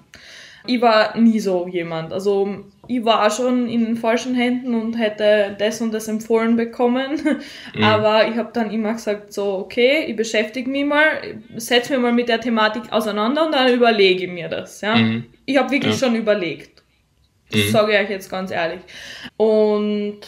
Ich war nie so jemand. Also ich war schon in falschen Händen und hätte das und das empfohlen bekommen. Mhm. Aber ich habe dann immer gesagt, so, okay, ich beschäftige mich mal, setze mich mal mit der Thematik auseinander und dann überlege ich mir das. Ja? Mhm. Ich habe wirklich ja. schon überlegt. Das mhm. sage ich euch jetzt ganz ehrlich. Und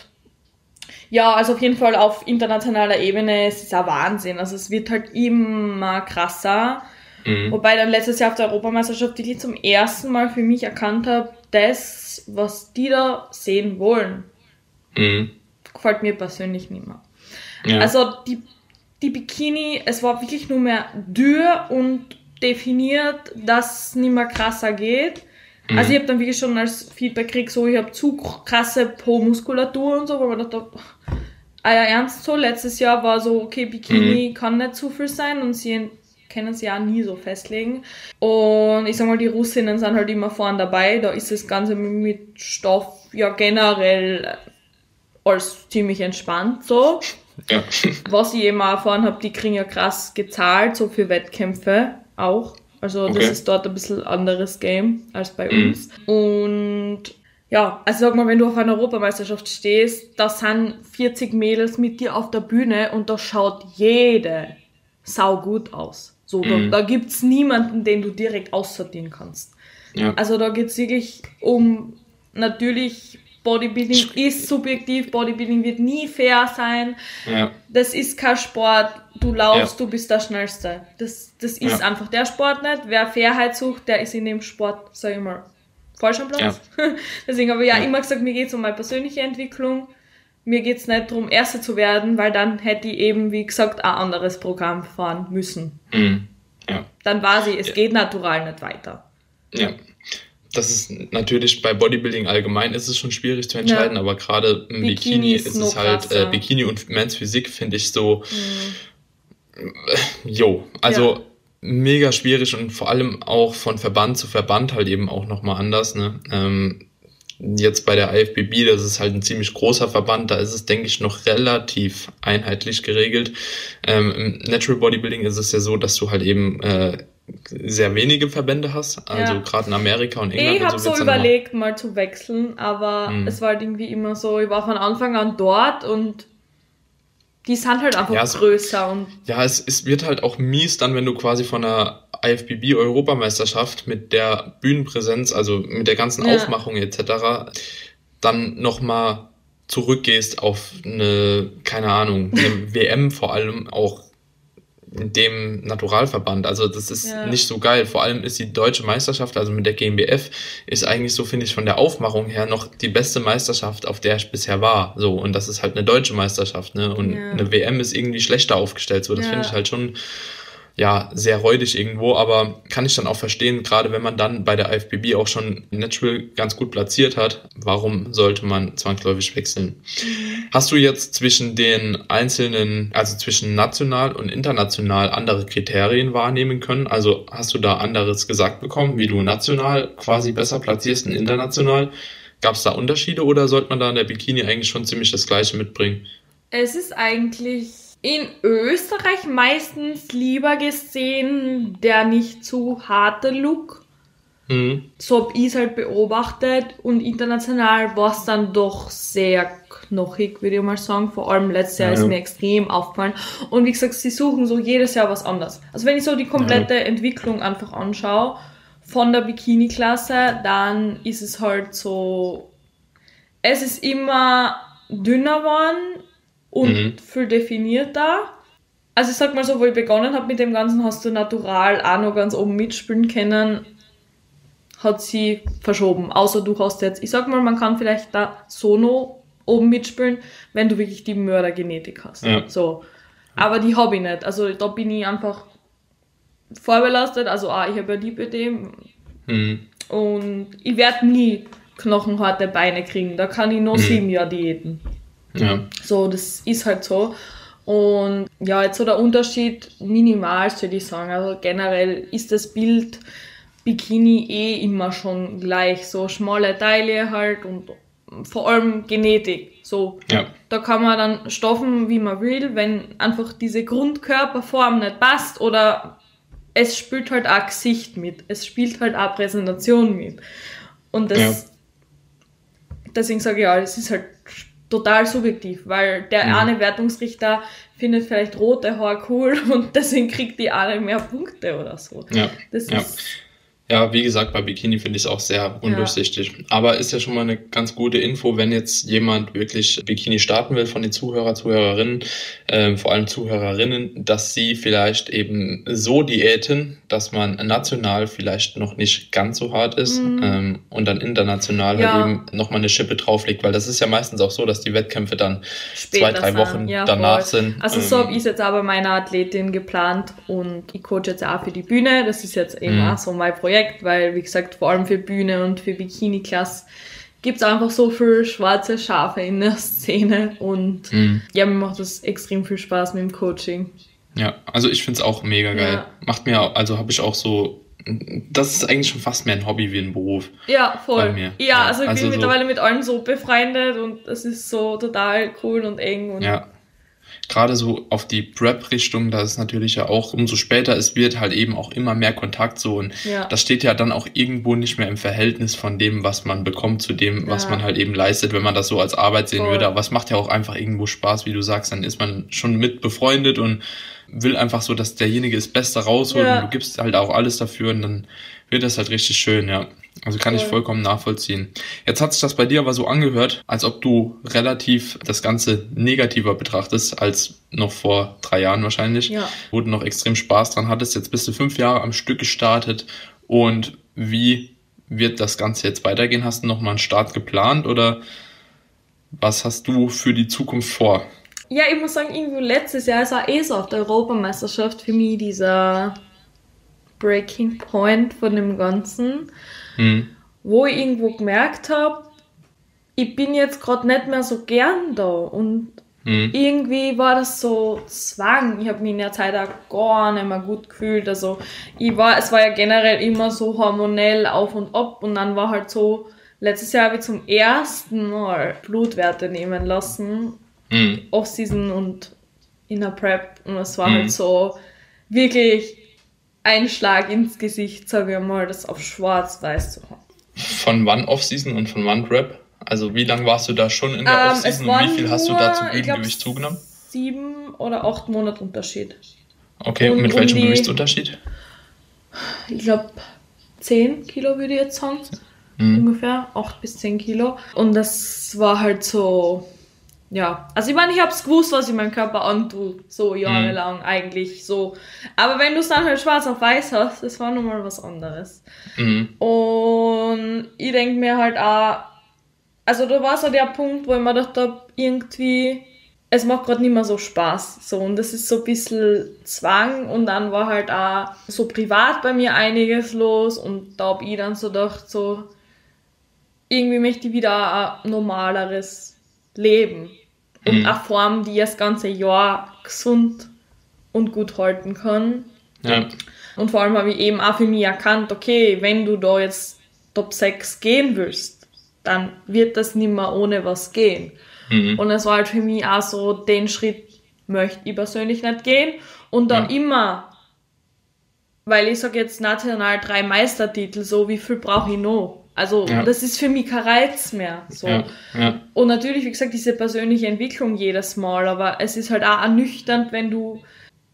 ja, also auf jeden Fall auf internationaler Ebene ist es ein Wahnsinn. Also es wird halt immer krasser. Mhm. Wobei dann letztes Jahr auf der Europameisterschaft ich zum ersten Mal für mich erkannt habe, das, was die da sehen wollen, mhm. gefällt mir persönlich nicht mehr. Ja. Also die, die Bikini, es war wirklich nur mehr dürr und definiert, dass es nicht mehr krasser geht. Mhm. Also ich habe dann wirklich schon als Feedback gekriegt, so ich habe zu krasse Po-Muskulatur und so, weil man dachte, ah ja, ernst so, letztes Jahr war so, okay, Bikini mhm. kann nicht zu viel sein und sie können sie ja nie so festlegen. Und ich sag mal, die Russinnen sind halt immer vorne dabei. Da ist das Ganze mit Stoff ja generell als ziemlich entspannt so. Ja. Was ich eben auch erfahren habe, die kriegen ja krass gezahlt, so für Wettkämpfe auch. Also okay. das ist dort ein bisschen anderes Game als bei mhm. uns. Und ja, also sag mal, wenn du auf einer Europameisterschaft stehst, da sind 40 Mädels mit dir auf der Bühne und da schaut jede sau gut aus. So, da, mhm. da gibt's niemanden, den du direkt aussortieren kannst. Ja. Also da geht's wirklich um natürlich Bodybuilding ist subjektiv, Bodybuilding wird nie fair sein. Ja. Das ist kein Sport, du laufst, ja. du bist der Schnellste. Das, das ist ja. einfach der Sport nicht. Wer Fairheit sucht, der ist in dem Sport, sag ich mal, falsch am Platz. Deswegen habe ich ja, immer gesagt, mir geht's um meine persönliche Entwicklung mir geht's nicht darum, Erste zu werden, weil dann hätte ich eben, wie gesagt, ein anderes Programm fahren müssen. Mhm. Ja. Dann war sie, es ja. geht natural nicht weiter. Ja. Das ist natürlich bei Bodybuilding allgemein ist es schon schwierig zu entscheiden, ja. aber gerade im Bikini, Bikini ist, ist es halt, äh, Bikini und Men's Physik finde ich so, mhm. jo, also mega schwierig und vor allem auch von Verband zu Verband halt eben auch nochmal anders, ne? Ähm, Jetzt bei der IFBB, das ist halt ein ziemlich großer Verband, da ist es, denke ich, noch relativ einheitlich geregelt. Ähm, Im Natural Bodybuilding ist es ja so, dass du halt eben äh, sehr wenige Verbände hast, also ja. gerade in Amerika und England. Ich habe so, so überlegt, mal zu wechseln, aber hm. es war halt irgendwie immer so, ich war von Anfang an dort und die sind halt einfach ja, größer und. Ja, es, es wird halt auch mies dann, wenn du quasi von einer IFBB Europameisterschaft mit der Bühnenpräsenz, also mit der ganzen ja. Aufmachung etc., dann nochmal zurückgehst auf eine, keine Ahnung, eine WM vor allem auch in dem Naturalverband. Also das ist ja. nicht so geil. Vor allem ist die deutsche Meisterschaft, also mit der GmbF, ist eigentlich so, finde ich, von der Aufmachung her noch die beste Meisterschaft, auf der ich bisher war. So, und das ist halt eine deutsche Meisterschaft, ne? Und ja. eine WM ist irgendwie schlechter aufgestellt. So, das ja. finde ich halt schon ja, sehr räudig irgendwo, aber kann ich dann auch verstehen, gerade wenn man dann bei der IFBB auch schon Natural ganz gut platziert hat, warum sollte man zwangsläufig wechseln? Hast du jetzt zwischen den einzelnen, also zwischen national und international andere Kriterien wahrnehmen können? Also hast du da anderes gesagt bekommen, wie du national quasi besser platzierst und international? Gab es da Unterschiede oder sollte man da in der Bikini eigentlich schon ziemlich das Gleiche mitbringen? Es ist eigentlich in Österreich meistens lieber gesehen der nicht zu harte Look. Mhm. So habe ich es halt beobachtet und international war es dann doch sehr knochig, würde ich mal sagen. Vor allem letztes Jahr ja, ist mir extrem aufgefallen. Und wie gesagt, sie suchen so jedes Jahr was anderes. Also wenn ich so die komplette ja. Entwicklung einfach anschaue von der Bikini-Klasse, dann ist es halt so, es ist immer dünner geworden und mhm. viel definierter. Also ich sag mal so, wo ich begonnen habe mit dem Ganzen, hast du natural auch noch ganz oben mitspielen können, hat sie verschoben. Außer du hast jetzt, ich sag mal, man kann vielleicht da Sono oben mitspielen, wenn du wirklich die Mördergenetik hast. Ja. So. Aber die habe ich nicht. Also da bin ich einfach vorbelastet. Also ah, ich habe ja Lipödem mhm. und ich werde nie knochenharte Beine kriegen. Da kann ich noch mhm. sieben Jahre diäten. Ja. So, das ist halt so. Und ja, jetzt so der Unterschied minimal, würde ich sagen. Also generell ist das Bild Bikini eh immer schon gleich. So schmale Teile halt und vor allem Genetik. So, ja. da kann man dann stoffen, wie man will, wenn einfach diese Grundkörperform nicht passt oder es spielt halt auch Gesicht mit. Es spielt halt auch Präsentation mit. Und das, ja. deswegen sage ich ja, es ist halt total subjektiv, weil der mhm. eine Wertungsrichter findet vielleicht rote Haare cool und deswegen kriegt die eine mehr Punkte oder so. Ja. Das ja. ist ja, wie gesagt, bei Bikini finde ich es auch sehr undurchsichtig. Ja. Aber ist ja schon mal eine ganz gute Info, wenn jetzt jemand wirklich Bikini starten will von den Zuhörer, Zuhörerinnen, äh, vor allem Zuhörerinnen, dass sie vielleicht eben so diäten, dass man national vielleicht noch nicht ganz so hart ist mhm. ähm, und dann international halt ja. halt eben nochmal eine Schippe drauflegt, weil das ist ja meistens auch so, dass die Wettkämpfe dann Später zwei, drei Wochen ja, danach voll. sind. Also so ähm, habe ich jetzt aber meine Athletin geplant und ich coach jetzt auch für die Bühne. Das ist jetzt eben mhm. auch so mein Projekt Projekt, weil, wie gesagt, vor allem für Bühne und für Bikini-Klasse gibt es einfach so viel schwarze Schafe in der Szene und mhm. ja, mir macht das extrem viel Spaß mit dem Coaching. Ja, also ich finde es auch mega geil. Ja. Macht mir, also habe ich auch so, das ist eigentlich schon fast mehr ein Hobby wie ein Beruf. Ja, voll. Ja, ja, also ich also bin so mittlerweile mit allen so befreundet und das ist so total cool und eng und ja gerade so auf die Prep-Richtung, da ist natürlich ja auch, umso später es wird, halt eben auch immer mehr Kontakt so. Und ja. das steht ja dann auch irgendwo nicht mehr im Verhältnis von dem, was man bekommt, zu dem, was man halt eben leistet, wenn man das so als Arbeit sehen Voll. würde. Aber es macht ja auch einfach irgendwo Spaß, wie du sagst, dann ist man schon mit befreundet und will einfach so, dass derjenige das Beste rausholt ja. und du gibst halt auch alles dafür und dann wird das halt richtig schön, ja. Also kann ich vollkommen nachvollziehen. Jetzt hat sich das bei dir aber so angehört, als ob du relativ das Ganze negativer betrachtest als noch vor drei Jahren wahrscheinlich. Ja. Wo du noch extrem Spaß dran hattest. Jetzt bist du fünf Jahre am Stück gestartet. Und wie wird das Ganze jetzt weitergehen? Hast du noch mal einen Start geplant oder was hast du für die Zukunft vor? Ja, ich muss sagen, irgendwo letztes Jahr ist auch eh so auf der Europameisterschaft für mich dieser Breaking Point von dem Ganzen mhm. wo ich irgendwo gemerkt habe, ich bin jetzt gerade nicht mehr so gern da und mhm. irgendwie war das so Zwang. Ich habe mich in der Zeit auch gar nicht mehr gut gefühlt. Also ich war, es war ja generell immer so hormonell auf und ab und dann war halt so, letztes Jahr habe ich zum ersten Mal Blutwerte nehmen lassen, mhm. Off-Season und in der Prep und es war mhm. halt so wirklich ein Schlag ins Gesicht, sage ich mal, das auf schwarz-weiß zu haben. Von wann Off-Season und von wann Prep? Also wie lange warst du da schon in der ähm, Off-Season und wie viel hast du da zum Bühnengewicht zugenommen? sieben oder acht Monate Unterschied. Okay, und, mit welchem um Gewichtsunterschied? Ich glaube, 10 Kilo würde ich jetzt sagen. Mhm. Ungefähr 8 bis 10 Kilo. Und das war halt so, ja. Also ich meine, ich habe es gewusst, was ich meinem Körper antue, so jahrelang mhm. eigentlich so. Aber wenn du es dann halt schwarz auf weiß hast, das war nochmal was anderes. Mhm. Und ich denke mir halt auch, also da war so der Punkt, wo ich mir dachte, irgendwie es macht gerade nicht mehr so Spaß. So, und das ist so ein bisschen Zwang und dann war halt auch so privat bei mir einiges los und da hab ich dann so gedacht, so irgendwie möchte ich wieder ein normaleres Leben und mhm. eine Form, die das ganze Jahr gesund und gut halten kann. Ja. Und vor allem habe ich eben auch für mich erkannt, okay, wenn du da jetzt Top 6 gehen willst, dann wird das nicht mehr ohne was gehen. Mhm. Und es war halt für mich auch so, den Schritt möchte ich persönlich nicht gehen. Und da ja. immer, weil ich sage jetzt national drei Meistertitel, so wie viel brauche ich noch? Also ja. das ist für mich kein Reiz mehr. So. Ja, ja. Und natürlich, wie gesagt, diese persönliche Entwicklung jedes Mal, aber es ist halt auch ernüchternd, wenn du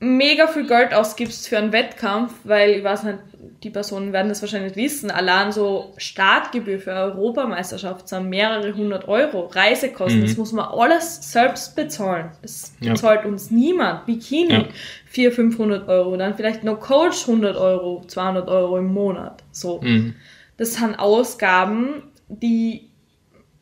mega viel Geld ausgibst für einen Wettkampf, weil ich weiß nicht, die Personen werden das wahrscheinlich wissen, allein so Startgebühr für Europameisterschaft sind mehrere hundert Euro, Reisekosten, mhm. das muss man alles selbst bezahlen. Das bezahlt uns niemand. Bikini ja. 400, 500 Euro, dann vielleicht noch Coach 100 Euro, 200 Euro im Monat. So. Mhm. Das sind Ausgaben, die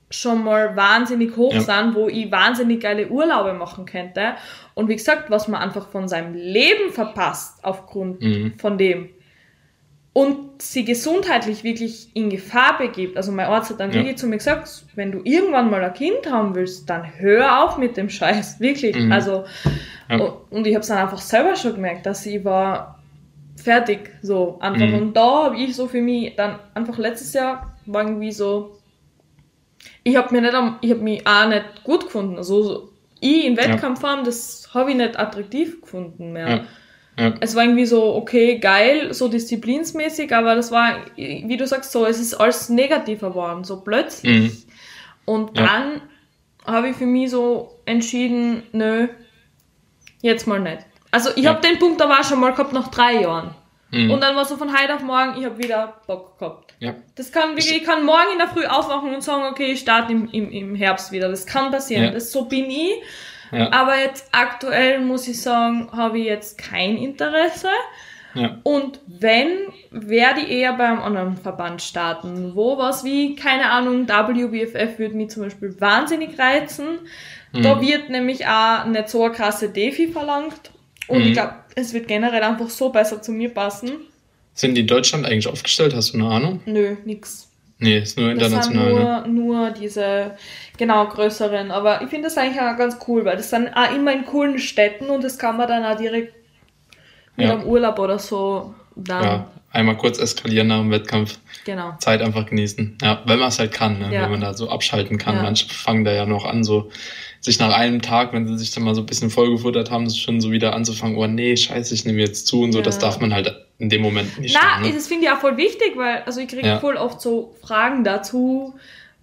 schon mal wahnsinnig hoch ja. sind, wo ich wahnsinnig geile Urlaube machen könnte. Und wie gesagt, was man einfach von seinem Leben verpasst aufgrund mhm. von dem und sie gesundheitlich wirklich in Gefahr begibt. Also mein Arzt hat dann ja. wirklich zu mir gesagt, wenn du irgendwann mal ein Kind haben willst, dann hör auf mit dem Scheiß, wirklich. Mhm. Also ja. und ich habe es dann einfach selber schon gemerkt, dass ich war fertig so einfach. Mhm. Und da habe ich so für mich dann einfach letztes Jahr war irgendwie so, ich habe mir nicht, ich habe mich auch nicht gut gefunden. Also so, ich in Wettkampfform, ja. das habe ich nicht attraktiv gefunden mehr. Ja. Es war irgendwie so, okay, geil, so disziplinsmäßig, aber das war, wie du sagst, so, es ist alles negativer geworden, so plötzlich. Mhm. Und dann ja. habe ich für mich so entschieden, nö, jetzt mal nicht. Also ich ja. habe den Punkt aber auch schon mal gehabt nach drei Jahren. Mhm. Und dann war so von heute auf morgen, ich habe wieder Bock gehabt. Ja. Das kann wirklich, ich kann morgen in der Früh aufwachen und sagen, okay, ich starte im, im, im Herbst wieder. Das kann passieren. Ja. Das, so bin ich. Ja. Aber jetzt aktuell muss ich sagen, habe ich jetzt kein Interesse. Ja. Und wenn, werde ich eher beim anderen Verband starten. Wo was wie, keine Ahnung, WBFF würde mich zum Beispiel wahnsinnig reizen. Mhm. Da wird nämlich auch nicht so eine krasse Defi verlangt. Und mhm. ich glaube, es wird generell einfach so besser zu mir passen. Sind die in Deutschland eigentlich aufgestellt? Hast du eine Ahnung? Nö, nix. Nee, ist nur international. Das sind nur, ne? nur diese, genau, größeren. Aber ich finde das eigentlich auch ganz cool, weil das sind auch immer in coolen Städten und das kann man dann auch direkt mit ja. einem Urlaub oder so dann. Ja, einmal kurz eskalieren nach dem Wettkampf. Genau. Zeit einfach genießen. Ja, wenn man es halt kann, ne? Ja. wenn man da so abschalten kann. Ja. Manche fangen da ja noch an, so sich nach einem Tag, wenn sie sich dann mal so ein bisschen vollgefuttert haben, schon so wieder anzufangen, oh nee, scheiße, ich nehme jetzt zu und so, ja. das darf man halt in dem Moment nicht. Na, ne? das finde ich auch voll wichtig, weil, also ich kriege ja. voll oft so Fragen dazu,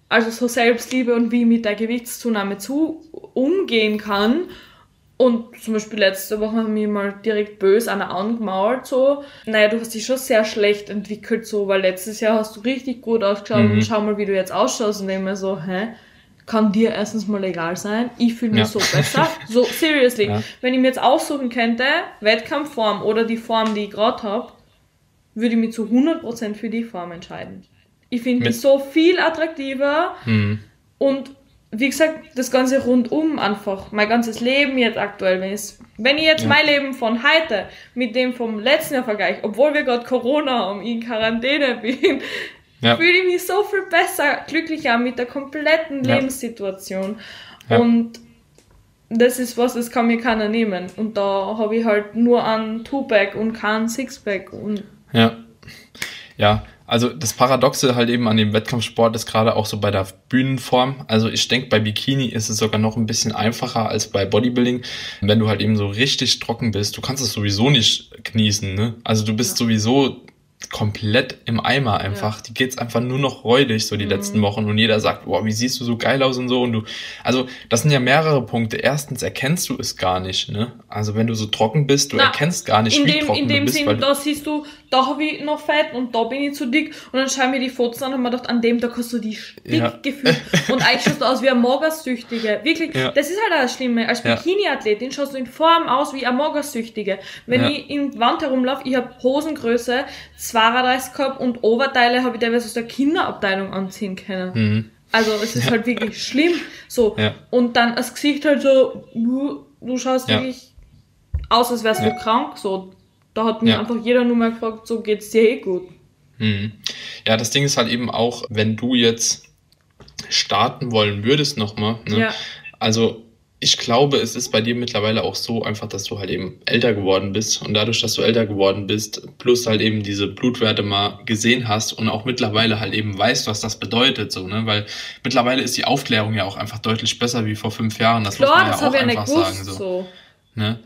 also so Selbstliebe und wie ich mit der Gewichtszunahme zu umgehen kann. Und zum Beispiel letzte Woche haben wir mal direkt böse einer angemauert, so, naja, du hast dich schon sehr schlecht entwickelt, so, weil letztes Jahr hast du richtig gut ausgeschaut mhm. und schau mal, wie du jetzt ausschaust und immer so, hä? Kann dir erstens mal egal sein. Ich fühle mich ja. so besser. So, seriously. Ja. Wenn ich mir jetzt aussuchen könnte, Wettkampfform oder die Form, die ich gerade habe, würde ich mich zu 100% für die Form entscheiden. Ich finde die so viel attraktiver mhm. und wie gesagt, das Ganze rundum einfach. Mein ganzes Leben jetzt aktuell. Wenn, wenn ich jetzt ja. mein Leben von heute mit dem vom letzten Jahr vergleiche, obwohl wir gerade Corona haben, ich in Quarantäne bin, ja. fühle ich mich so viel besser, glücklicher mit der kompletten ja. Lebenssituation. Ja. Und das ist was, das kann mir keiner nehmen. Und da habe ich halt nur ein Two-Pack und kein Six-Pack. ja. Ja, also das Paradoxe halt eben an dem Wettkampfsport ist gerade auch so bei der Bühnenform. Also ich denke, bei Bikini ist es sogar noch ein bisschen einfacher als bei Bodybuilding. Wenn du halt eben so richtig trocken bist, du kannst es sowieso nicht genießen. Ne? Also du bist ja. sowieso komplett im Eimer einfach. Ja. Die geht's einfach nur noch räudig, so die mhm. letzten Wochen. Und jeder sagt, boah, wie siehst du so geil aus und so. Und du, also, das sind ja mehrere Punkte. Erstens erkennst du es gar nicht, ne? Also, wenn du so trocken bist, du Na, erkennst gar nicht, wie dem, trocken in dem du bist. Sinn, da siehst du, da habe ich noch Fett und da bin ich zu dick. Und dann schauen wir die Fotos an und man gedacht, an dem Tag hast du die dick ja. gefühlt. Und eigentlich schaust du aus wie ein Magersüchtige. Wirklich, ja. das ist halt auch das Schlimme. Als Bikini-Athletin schaust du in Form aus wie ein Magersüchtige. Wenn ich in Wand herumlaufe, ich habe Hosengröße 32 gehabt und Oberteile habe ich teilweise aus der Kinderabteilung anziehen können. Mhm. Also es ist ja. halt wirklich schlimm. So. Ja. Und dann das Gesicht halt so, du schaust ja. wirklich aus, als wärst du krank. So. Da hat mir einfach jeder nur mal gefragt, so geht's dir eh gut. Mhm. Ja, das Ding ist halt eben auch, wenn du jetzt starten wollen würdest nochmal, ne? Ja. also ich glaube, es ist bei dir mittlerweile auch so einfach, dass du halt eben älter geworden bist und dadurch, dass du älter geworden bist, plus halt eben diese Blutwerte mal gesehen hast und auch mittlerweile halt eben weißt, was das bedeutet, so, ne, weil mittlerweile ist die Aufklärung ja auch einfach deutlich besser wie vor fünf Jahren, das Klar, muss man ja auch einfach sagen, so. so. Ne?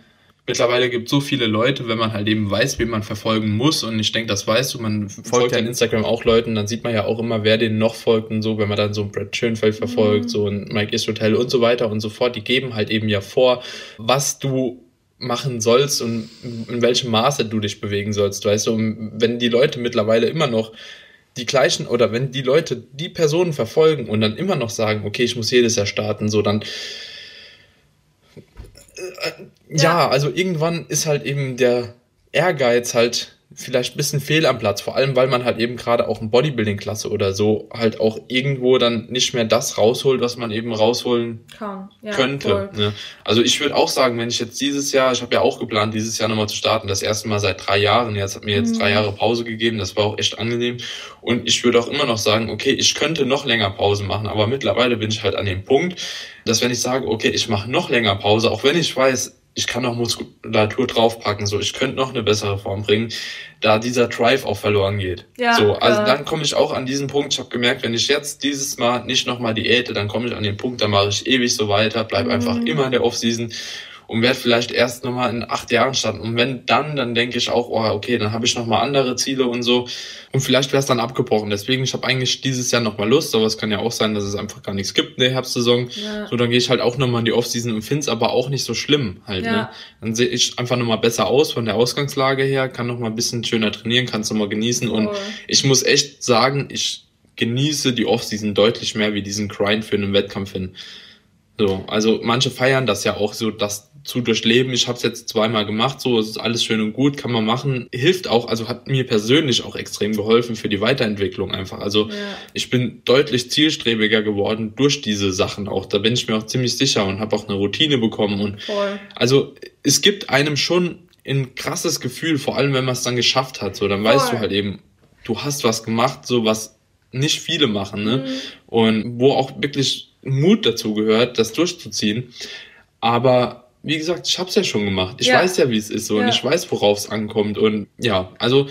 Mittlerweile gibt es so viele Leute, wenn man halt eben weiß, wen man verfolgen muss. Und ich denke, das weißt du, man folgt ja in Instagram auch Leuten, dann sieht man ja auch immer, wer denen noch folgt und so, wenn man dann so ein Brad Schönfeld verfolgt, mhm. so ein Mike Ishotel und so weiter und so fort. Die geben halt eben ja vor, was du machen sollst und in welchem Maße du dich bewegen sollst, weißt du, und wenn die Leute mittlerweile immer noch die gleichen oder wenn die Leute die Personen verfolgen und dann immer noch sagen, okay, ich muss jedes Jahr starten, so dann äh, ja. ja, also irgendwann ist halt eben der Ehrgeiz halt vielleicht ein bisschen fehl am Platz, vor allem weil man halt eben gerade auch in Bodybuilding-Klasse oder so halt auch irgendwo dann nicht mehr das rausholt, was man eben rausholen Kann. Ja, könnte. Ne? Also ich würde auch sagen, wenn ich jetzt dieses Jahr, ich habe ja auch geplant, dieses Jahr nochmal zu starten, das erste Mal seit drei Jahren, jetzt hat mir jetzt mhm. drei Jahre Pause gegeben, das war auch echt angenehm und ich würde auch immer noch sagen, okay, ich könnte noch länger Pause machen, aber mittlerweile bin ich halt an dem Punkt, dass wenn ich sage, okay, ich mache noch länger Pause, auch wenn ich weiß, ich kann noch Muskulatur draufpacken, so ich könnte noch eine bessere Form bringen, da dieser Drive auch verloren geht. Ja, so, also ja. dann komme ich auch an diesen Punkt, ich habe gemerkt, wenn ich jetzt dieses Mal nicht nochmal diäte, dann komme ich an den Punkt, dann mache ich ewig so weiter, bleib mhm. einfach immer in der Offseason und werde vielleicht erst nochmal in acht Jahren starten. Und wenn dann, dann denke ich auch, oh, okay, dann habe ich nochmal andere Ziele und so. Und vielleicht wäre es dann abgebrochen. Deswegen, ich habe eigentlich dieses Jahr nochmal Lust, aber es kann ja auch sein, dass es einfach gar nichts gibt in der Herbstsaison. Ja. So, dann gehe ich halt auch nochmal in die Offseason und finde es aber auch nicht so schlimm halt. Ja. Ne? Dann sehe ich einfach nochmal besser aus von der Ausgangslage her, kann nochmal ein bisschen schöner trainieren, kann es nochmal genießen. Und ich muss echt sagen, ich genieße die Offseason deutlich mehr wie diesen Grind für einen Wettkampf hin. So, also manche feiern das ja auch so, dass zu durchleben. Ich habe es jetzt zweimal gemacht, so es ist alles schön und gut, kann man machen. Hilft auch, also hat mir persönlich auch extrem geholfen für die Weiterentwicklung einfach. Also ja. ich bin deutlich zielstrebiger geworden durch diese Sachen auch. Da bin ich mir auch ziemlich sicher und habe auch eine Routine bekommen. Und Voll. also es gibt einem schon ein krasses Gefühl, vor allem wenn man es dann geschafft hat. So, dann Voll. weißt du halt eben, du hast was gemacht, so was nicht viele machen, ne? Mhm. Und wo auch wirklich Mut dazu gehört, das durchzuziehen. Aber wie gesagt, ich habe es ja schon gemacht. Ich ja. weiß ja, wie es ist so ja. und ich weiß, worauf es ankommt. Und ja, also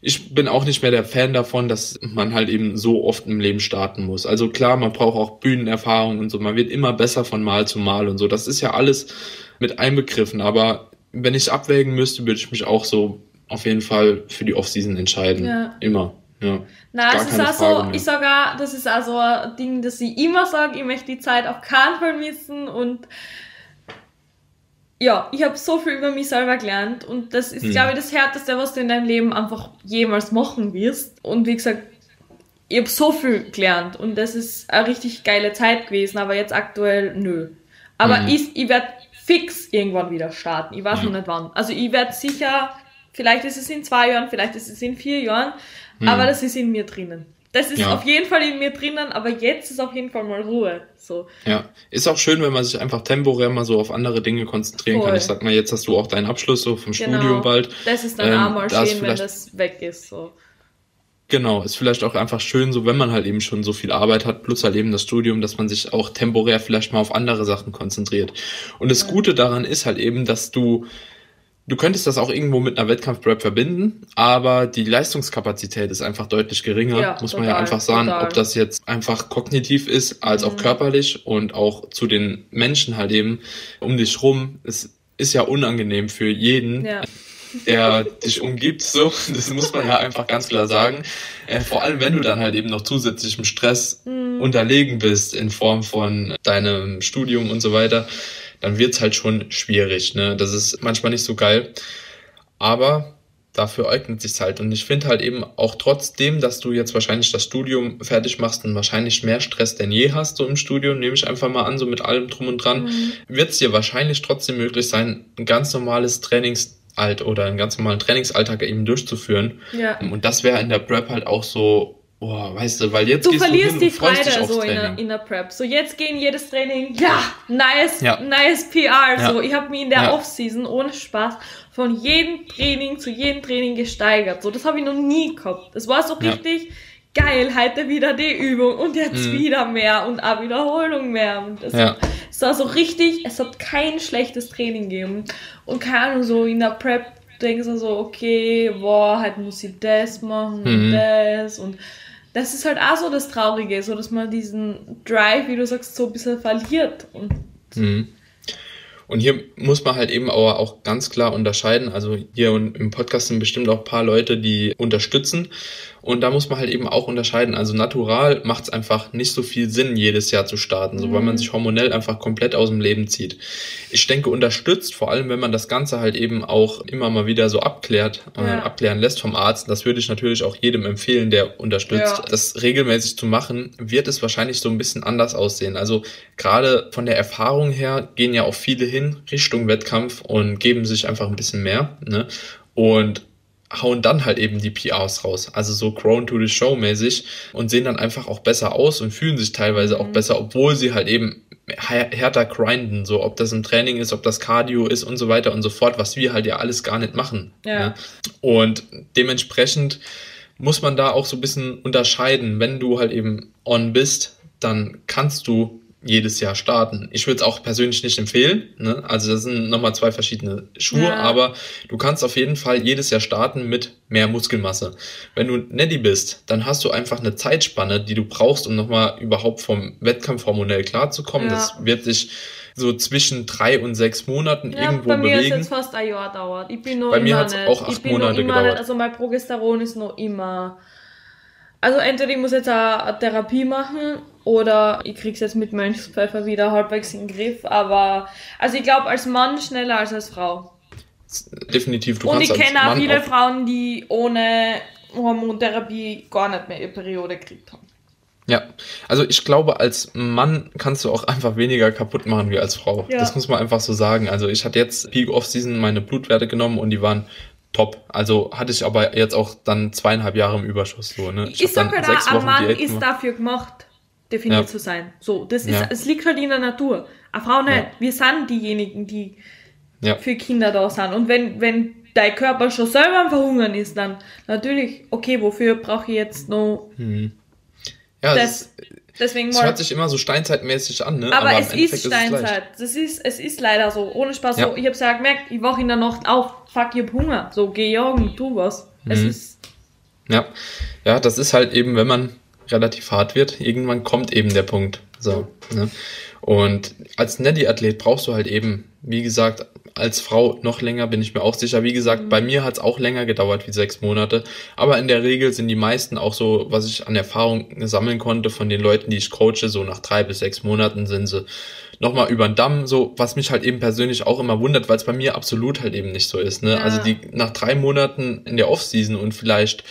ich bin auch nicht mehr der Fan davon, dass man halt eben so oft im Leben starten muss. Also klar, man braucht auch Bühnenerfahrung und so. Man wird immer besser von Mal zu Mal und so. Das ist ja alles mit einbegriffen. Aber wenn ich abwägen müsste, würde ich mich auch so auf jeden Fall für die Offseason entscheiden. Ja. Immer. Ja. Na, es ist auch so, ich sage auch, das ist also ein Ding, dass ich immer sage, ich möchte die Zeit auf keinen Fall missen und ja, ich habe so viel über mich selber gelernt und das ist, hm. glaube ich, das Härteste, was du in deinem Leben einfach jemals machen wirst. Und wie gesagt, ich habe so viel gelernt und das ist eine richtig geile Zeit gewesen, aber jetzt aktuell nö. Aber hm. ich, ich werde fix irgendwann wieder starten. Ich weiß hm. noch nicht wann. Also ich werde sicher, vielleicht ist es in zwei Jahren, vielleicht ist es in vier Jahren, hm. aber das ist in mir drinnen. Das ist ja. auf jeden Fall in mir drinnen, aber jetzt ist auf jeden Fall mal Ruhe. So. Ja, ist auch schön, wenn man sich einfach temporär mal so auf andere Dinge konzentrieren Voll. kann. Ich sag mal, jetzt hast du auch deinen Abschluss so vom genau. Studium bald. Das ist dann ähm, auch mal schön, wenn das weg ist. So. Genau, ist vielleicht auch einfach schön, so wenn man halt eben schon so viel Arbeit hat, plus halt eben das Studium, dass man sich auch temporär vielleicht mal auf andere Sachen konzentriert. Und das ja. Gute daran ist halt eben, dass du Du könntest das auch irgendwo mit einer Wettkampf-Prep verbinden, aber die Leistungskapazität ist einfach deutlich geringer, ja, muss total, man ja einfach sagen, total. ob das jetzt einfach kognitiv ist, als mhm. auch körperlich und auch zu den Menschen halt eben um dich rum. Es ist ja unangenehm für jeden. Ja. der dich umgibt, so. Das muss man ja einfach ganz klar sagen. Äh, vor allem, wenn du dann halt eben noch zusätzlichem Stress mhm. unterlegen bist in Form von deinem Studium und so weiter, dann wird's halt schon schwierig, ne. Das ist manchmal nicht so geil. Aber dafür eignet sich halt. Und ich finde halt eben auch trotzdem, dass du jetzt wahrscheinlich das Studium fertig machst und wahrscheinlich mehr Stress denn je hast, so im Studium, nehme ich einfach mal an, so mit allem drum und dran, mhm. wird es dir wahrscheinlich trotzdem möglich sein, ein ganz normales Trainingsalt oder einen ganz normalen Trainingsalltag eben durchzuführen. Ja. Und das wäre in der Prep halt auch so Boah, weißt du, weil jetzt du verlierst du die Freude so in der, in der Prep. So jetzt gehen jedes Training, ja, nice, ja. nice PR. Ja. So, ich habe mich in der ja. Offseason ohne Spaß von jedem Training zu jedem Training gesteigert. So, das habe ich noch nie gehabt. Das war so richtig geil. Heute wieder die Übung und jetzt mhm. wieder mehr und auch Wiederholung mehr. Und das ja. es war so richtig, es hat kein schlechtes Training gegeben. Und keine Ahnung, so in der Prep denkst du so, okay, boah, heute muss ich das machen und mhm. das und das ist halt auch so das Traurige, so dass man diesen Drive, wie du sagst, so ein bisschen verliert. Und mhm. Und hier muss man halt eben auch, auch ganz klar unterscheiden. Also hier im Podcast sind bestimmt auch ein paar Leute, die unterstützen. Und da muss man halt eben auch unterscheiden. Also natural macht es einfach nicht so viel Sinn, jedes Jahr zu starten, so weil man mhm. sich hormonell einfach komplett aus dem Leben zieht. Ich denke, unterstützt, vor allem wenn man das Ganze halt eben auch immer mal wieder so abklärt, äh, ja. abklären lässt vom Arzt. Das würde ich natürlich auch jedem empfehlen, der unterstützt. Ja. Das regelmäßig zu machen, wird es wahrscheinlich so ein bisschen anders aussehen. Also gerade von der Erfahrung her gehen ja auch viele hin Richtung Wettkampf und geben sich einfach ein bisschen mehr. Ne? Und hauen dann halt eben die PRs raus. Also so Crown to the Show mäßig und sehen dann einfach auch besser aus und fühlen sich teilweise auch mhm. besser, obwohl sie halt eben härter grinden, so ob das im Training ist, ob das Cardio ist und so weiter und so fort, was wir halt ja alles gar nicht machen. Ja. Ne? Und dementsprechend muss man da auch so ein bisschen unterscheiden. Wenn du halt eben on bist, dann kannst du jedes Jahr starten. Ich würde es auch persönlich nicht empfehlen. Ne? Also das sind nochmal zwei verschiedene Schuhe, ja. aber du kannst auf jeden Fall jedes Jahr starten mit mehr Muskelmasse. Wenn du Neddy bist, dann hast du einfach eine Zeitspanne, die du brauchst, um nochmal überhaupt vom Wettkampf hormonell klarzukommen. Ja. Das wird sich so zwischen drei und sechs Monaten ja, irgendwo bewegen. Bei mir ist jetzt fast ein Jahr dauert. Ich bin noch bei mir hat es auch acht Monate gedauert. Nicht, also mein Progesteron ist noch immer also entweder ich muss jetzt eine Therapie machen oder ich krieg's jetzt mit Mönchspfeffer wieder halbwegs in den Griff. Aber also ich glaube als Mann schneller als als Frau. Definitiv. Du Und ich kenne auch viele auch Frauen, die ohne Hormontherapie gar nicht mehr ihre Periode gekriegt haben. Ja, also ich glaube, als Mann kannst du auch einfach weniger kaputt machen wie als Frau. Ja. Das muss man einfach so sagen. Also ich hatte jetzt Peak Off-Season meine Blutwerte genommen und die waren top. Also hatte ich aber jetzt auch dann zweieinhalb Jahre im Überschuss. So, ne? Ich, ich sag auch, ein Mann ist gemacht. dafür gemacht, definiert ja. zu sein. So, das ist, es liegt halt in der Natur. Eine Frau nicht. Wir sind diejenigen, die für Kinder da sind. Und wenn, wenn dein Körper schon selber am Verhungern ist, dann natürlich, okay, wofür brauche ich jetzt noch mhm. ja, das? Deswegen es hört sich immer so steinzeitmäßig an, ne? Aber, aber es ist Steinzeit. Ist es, ist, es ist leider so. Ohne Spaß. Ja. So, ich hab's ja gemerkt, ich wache in der Nacht auf, fuck, ich hab Hunger. So, geh jagen, tu was. Mhm. Es ist. Ja. Ja, das ist halt eben, wenn man relativ hart wird, irgendwann kommt eben der Punkt. So. Ne? Und als Neddy-Athlet brauchst du halt eben, wie gesagt, als Frau noch länger, bin ich mir auch sicher. Wie gesagt, mhm. bei mir hat es auch länger gedauert wie sechs Monate. Aber in der Regel sind die meisten auch so, was ich an Erfahrung sammeln konnte von den Leuten, die ich coache, so nach drei bis sechs Monaten sind sie nochmal über den Damm, so, was mich halt eben persönlich auch immer wundert, weil es bei mir absolut halt eben nicht so ist. Ne? Ja. Also die nach drei Monaten in der Offseason und vielleicht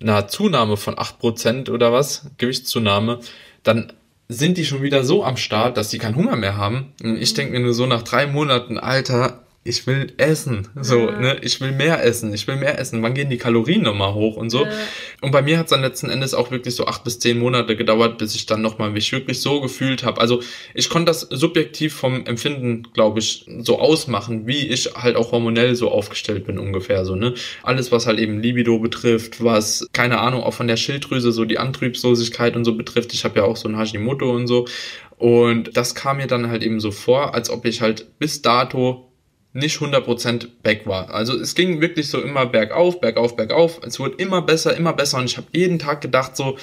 einer Zunahme von acht Prozent oder was, Gewichtszunahme, dann sind die schon wieder so am Start, dass die keinen Hunger mehr haben. Und ich denke mir nur so nach drei Monaten, Alter, ich will essen. So, ja. ne, ich will mehr essen, ich will mehr essen. Wann gehen die Kalorien nochmal hoch und so? Ja. Und bei mir hat es dann letzten Endes auch wirklich so acht bis zehn Monate gedauert, bis ich dann nochmal mich wirklich so gefühlt habe. Also ich konnte das subjektiv vom Empfinden, glaube ich, so ausmachen, wie ich halt auch hormonell so aufgestellt bin ungefähr so, ne? Alles, was halt eben Libido betrifft, was, keine Ahnung, auch von der Schilddrüse, so die Antriebslosigkeit und so betrifft. Ich habe ja auch so ein Hashimoto und so. Und das kam mir dann halt eben so vor, als ob ich halt bis dato nicht 100% back war. Also es ging wirklich so immer bergauf, bergauf, bergauf. Es wurde immer besser, immer besser und ich habe jeden Tag gedacht so,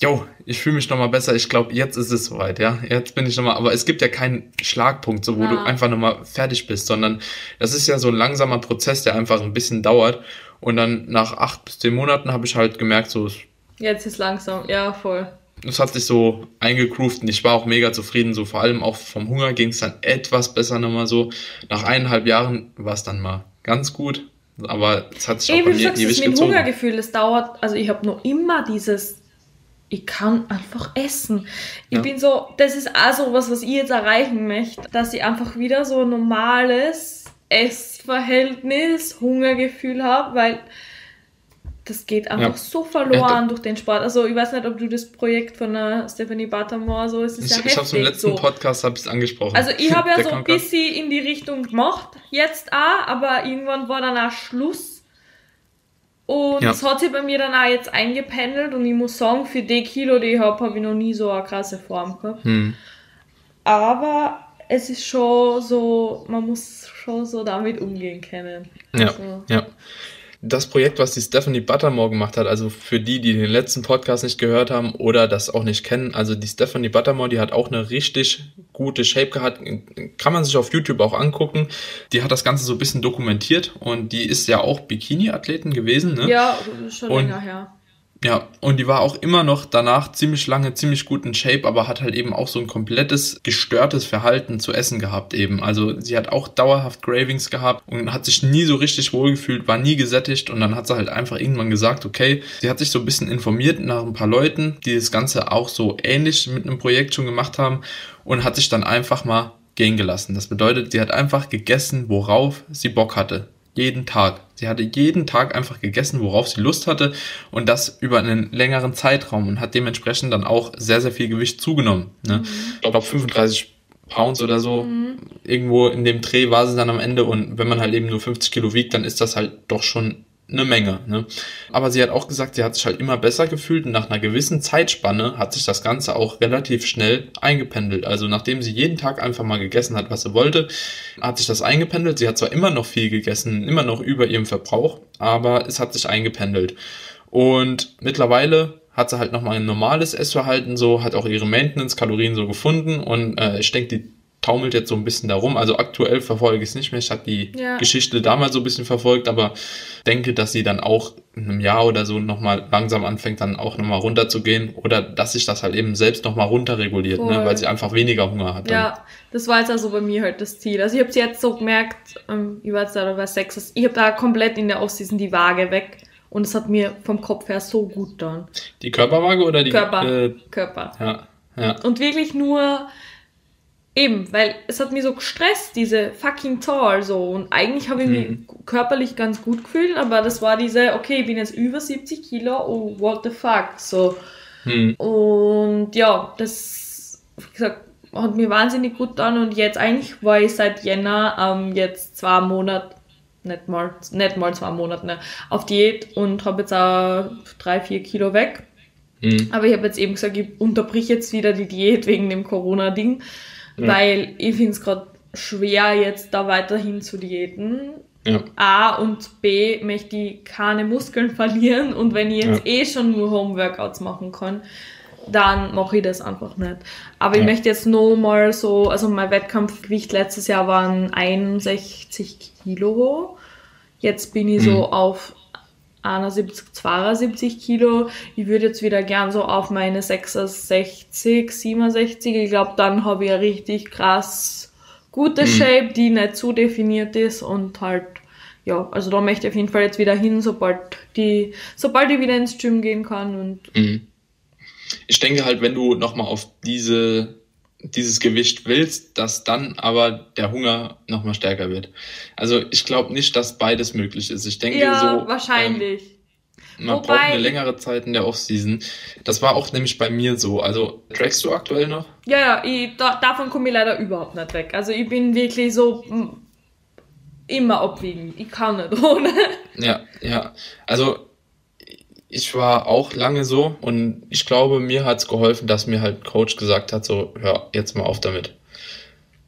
jo, ich fühle mich nochmal besser, ich glaube, jetzt ist es soweit, ja. Jetzt bin ich nochmal, aber es gibt ja keinen Schlagpunkt, so wo ja. du einfach nochmal fertig bist, sondern das ist ja so ein langsamer Prozess, der einfach ein bisschen dauert. Und dann nach acht bis zehn Monaten habe ich halt gemerkt, so. Jetzt ist langsam, ja, voll. Es hat sich so eingegroovt und ich war auch mega zufrieden, so vor allem auch vom Hunger ging es dann etwas besser nochmal so. Nach eineinhalb Jahren war es dann mal ganz gut, aber es hat sich Ey, auch bei mir sagst, ewig das mit gezogen. Hungergefühl, das dauert, also ich habe noch immer dieses ich kann einfach essen. Ich ja. bin so, das ist auch so was, was ich jetzt erreichen möchte, dass ich einfach wieder so ein normales Essverhältnis, Hungergefühl habe, weil das geht einfach ja. so verloren ja, durch den Sport. Also ich weiß nicht, ob du das Projekt von der Stephanie Buttermore so, es ist ich, ja Ich habe im letzten so. Podcast habe ich angesprochen. Also ich habe ja so ein bisschen in die Richtung gemacht, jetzt auch, aber irgendwann war dann auch Schluss und ja. das hat sich bei mir dann auch jetzt eingependelt und ich muss sagen, für die Kilo, die ich habe, habe ich noch nie so eine krasse Form gehabt. Hm. Aber es ist schon so, man muss schon so damit umgehen können. Ja, also. ja das Projekt, was die Stephanie Buttermore gemacht hat, also für die, die den letzten Podcast nicht gehört haben oder das auch nicht kennen, also die Stephanie Buttermore, die hat auch eine richtig gute Shape gehabt, kann man sich auf YouTube auch angucken. Die hat das Ganze so ein bisschen dokumentiert und die ist ja auch Bikini-Athletin gewesen, ne? Ja, schon und länger her. Ja, und die war auch immer noch danach ziemlich lange, ziemlich gut in Shape, aber hat halt eben auch so ein komplettes gestörtes Verhalten zu essen gehabt eben. Also sie hat auch dauerhaft Gravings gehabt und hat sich nie so richtig wohlgefühlt, war nie gesättigt und dann hat sie halt einfach irgendwann gesagt, okay, sie hat sich so ein bisschen informiert nach ein paar Leuten, die das Ganze auch so ähnlich mit einem Projekt schon gemacht haben und hat sich dann einfach mal gehen gelassen. Das bedeutet, sie hat einfach gegessen, worauf sie Bock hatte. Jeden Tag. Sie hatte jeden Tag einfach gegessen, worauf sie Lust hatte und das über einen längeren Zeitraum und hat dementsprechend dann auch sehr, sehr viel Gewicht zugenommen. Ne? Mhm. Ich glaube, 35 Pounds oder so. Mhm. Irgendwo in dem Dreh war sie dann am Ende und wenn man halt eben nur 50 Kilo wiegt, dann ist das halt doch schon eine Menge. Ne? Aber sie hat auch gesagt, sie hat sich halt immer besser gefühlt und nach einer gewissen Zeitspanne hat sich das Ganze auch relativ schnell eingependelt. Also nachdem sie jeden Tag einfach mal gegessen hat, was sie wollte, hat sich das eingependelt. Sie hat zwar immer noch viel gegessen, immer noch über ihrem Verbrauch, aber es hat sich eingependelt. Und mittlerweile hat sie halt nochmal ein normales Essverhalten, so hat auch ihre Maintenance-Kalorien so gefunden und äh, ich denke, die taumelt jetzt so ein bisschen darum. Also aktuell verfolge ich es nicht mehr. Ich habe die ja. Geschichte damals so ein bisschen verfolgt, aber denke, dass sie dann auch in einem Jahr oder so nochmal langsam anfängt, dann auch nochmal runterzugehen oder dass sich das halt eben selbst nochmal runterreguliert, ne? weil sie einfach weniger Hunger hat. Ja, das war jetzt also bei mir halt das Ziel. Also ich habe es jetzt so gemerkt, ähm, ich war jetzt da bei sechs, ich habe da komplett in der Offseason die Waage weg. Und es hat mir vom Kopf her so gut dann. Die Körperwaage oder die Körper? Äh, Körper. Ja, ja. Und wirklich nur Eben, weil es hat mich so gestresst, diese fucking Zahl so. Und eigentlich habe ich mich mhm. körperlich ganz gut gefühlt, aber das war diese, okay, ich bin jetzt über 70 Kilo, oh, what the fuck, so. Mhm. Und ja, das, wie gesagt, hat mir wahnsinnig gut an und jetzt eigentlich war ich seit Jänner ähm, jetzt zwei Monate, nicht mal, nicht mal zwei Monate, ne, auf Diät und habe jetzt auch drei, vier Kilo weg. Mhm. Aber ich habe jetzt eben gesagt, ich unterbrich jetzt wieder die Diät wegen dem Corona-Ding ja. weil ich finde es gerade schwer, jetzt da weiterhin zu diäten. Ja. A und B möchte ich keine Muskeln verlieren und wenn ich jetzt ja. eh schon nur Homeworkouts machen kann, dann mache ich das einfach nicht. Aber ich möchte jetzt nur mal so, also mein Wettkampfgewicht letztes Jahr waren 61 Kilo. Jetzt bin ich mhm. so auf 71, 72 Kilo. Ich würde jetzt wieder gern so auf meine 66, 67. Ich glaube, dann habe ich eine richtig krass gute mhm. Shape, die nicht zu definiert ist und halt, ja, also da möchte ich auf jeden Fall jetzt wieder hin, sobald die, sobald ich wieder ins Gym gehen kann und. Mhm. Ich denke halt, wenn du nochmal auf diese dieses Gewicht willst, dass dann aber der Hunger nochmal stärker wird. Also ich glaube nicht, dass beides möglich ist. Ich denke ja, so. wahrscheinlich. Ähm, man Wobei, braucht eine längere Zeit in der Offseason. Das war auch nämlich bei mir so. Also trackst du aktuell noch? Ja, ja, ich, da, davon komme ich leider überhaupt nicht weg. Also ich bin wirklich so mm, immer abwiegen. Ich kann nicht ohne. Ja, ja. Also ich war auch lange so und ich glaube, mir hat es geholfen, dass mir halt Coach gesagt hat, so, hör jetzt mal auf damit.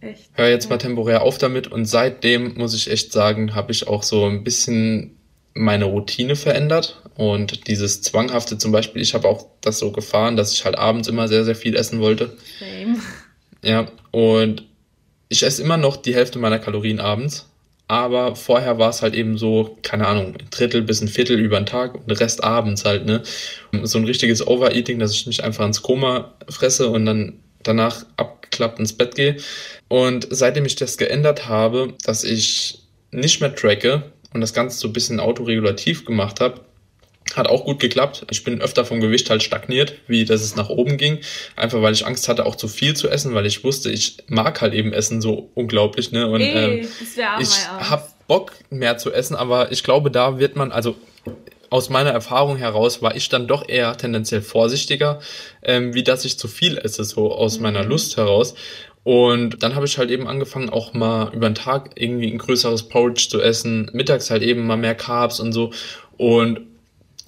Echt? Hör jetzt mal temporär auf damit und seitdem muss ich echt sagen, habe ich auch so ein bisschen meine Routine verändert und dieses Zwanghafte zum Beispiel, ich habe auch das so gefahren, dass ich halt abends immer sehr, sehr viel essen wollte. Same. Ja, und ich esse immer noch die Hälfte meiner Kalorien abends, aber vorher war es halt eben so, keine Ahnung, ein Drittel bis ein Viertel über den Tag und den Rest abends halt, ne? So ein richtiges Overeating, dass ich mich einfach ins Koma fresse und dann danach abgeklappt ins Bett gehe. Und seitdem ich das geändert habe, dass ich nicht mehr tracke und das Ganze so ein bisschen autoregulativ gemacht habe, hat auch gut geklappt. Ich bin öfter vom Gewicht halt stagniert, wie dass es nach oben ging. Einfach weil ich Angst hatte, auch zu viel zu essen, weil ich wusste, ich mag halt eben Essen so unglaublich. Ne? Und Ey, ähm, ich habe Bock mehr zu essen, aber ich glaube, da wird man, also aus meiner Erfahrung heraus war ich dann doch eher tendenziell vorsichtiger, ähm, wie dass ich zu viel esse, so aus mhm. meiner Lust heraus. Und dann habe ich halt eben angefangen, auch mal über den Tag irgendwie ein größeres Porridge zu essen, mittags halt eben mal mehr Carbs und so. Und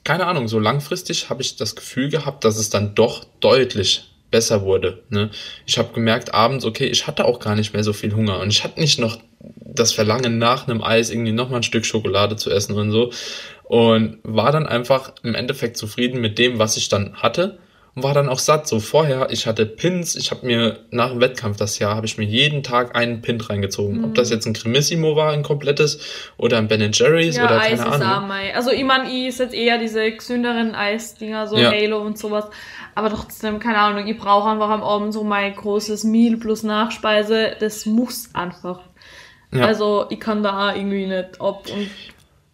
keine Ahnung, so langfristig habe ich das Gefühl gehabt, dass es dann doch deutlich besser wurde. Ne? Ich habe gemerkt abends, okay, ich hatte auch gar nicht mehr so viel Hunger und ich hatte nicht noch das Verlangen nach einem Eis irgendwie noch mal ein Stück Schokolade zu essen und so und war dann einfach im Endeffekt zufrieden mit dem, was ich dann hatte und war dann auch satt. So vorher, ich hatte Pins, ich habe mir nach dem Wettkampf das Jahr, habe ich mir jeden Tag einen Pin reingezogen. Mhm. Ob das jetzt ein Cremissimo war, ein komplettes, oder ein Ben Jerry's ja, oder Eis keine Ahnung. Auch also ich meine, ich ist jetzt eher diese gesünderen Eisdinger, so ja. Halo und sowas. Aber trotzdem, keine Ahnung, ich brauche einfach am Abend so mein großes Meal plus Nachspeise. Das muss einfach. Ja. Also ich kann da irgendwie nicht ab und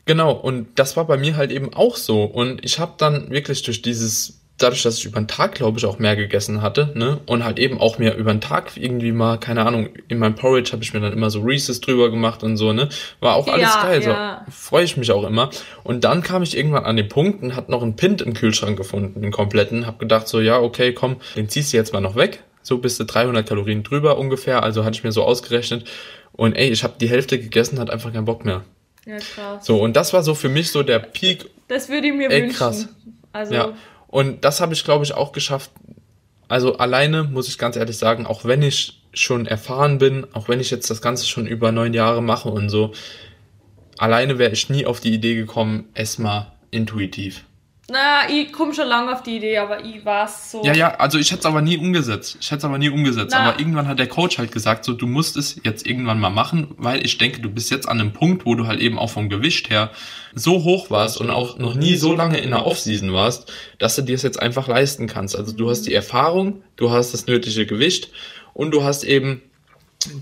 Genau, und das war bei mir halt eben auch so. Und ich habe dann wirklich durch dieses dadurch, dass ich über den Tag, glaube ich, auch mehr gegessen hatte, ne, und halt eben auch mehr über den Tag irgendwie mal, keine Ahnung, in meinem Porridge habe ich mir dann immer so Reese's drüber gemacht und so, ne, war auch alles ja, geil, ja. so, freue ich mich auch immer. Und dann kam ich irgendwann an den Punkt und hat noch einen Pint im Kühlschrank gefunden, den kompletten, hab gedacht so, ja, okay, komm, den ziehst du jetzt mal noch weg, so bist du 300 Kalorien drüber ungefähr, also hatte ich mir so ausgerechnet und ey, ich habe die Hälfte gegessen, hat einfach keinen Bock mehr. Ja, krass. So, und das war so für mich so der Peak. Das würde ich mir ey, wünschen. krass. Also, ja. Und das habe ich, glaube ich, auch geschafft. Also alleine muss ich ganz ehrlich sagen, auch wenn ich schon erfahren bin, auch wenn ich jetzt das Ganze schon über neun Jahre mache und so, alleine wäre ich nie auf die Idee gekommen, es mal intuitiv. Na, ich komme schon lange auf die Idee, aber ich war so. Ja, ja, also ich hätte es aber nie umgesetzt. Ich hätte es aber nie umgesetzt. Na. Aber irgendwann hat der Coach halt gesagt, so, du musst es jetzt irgendwann mal machen, weil ich denke, du bist jetzt an einem Punkt, wo du halt eben auch vom Gewicht her so hoch warst und auch noch nie so lange in der Offseason warst, dass du dir es jetzt einfach leisten kannst. Also du hast die Erfahrung, du hast das nötige Gewicht und du hast eben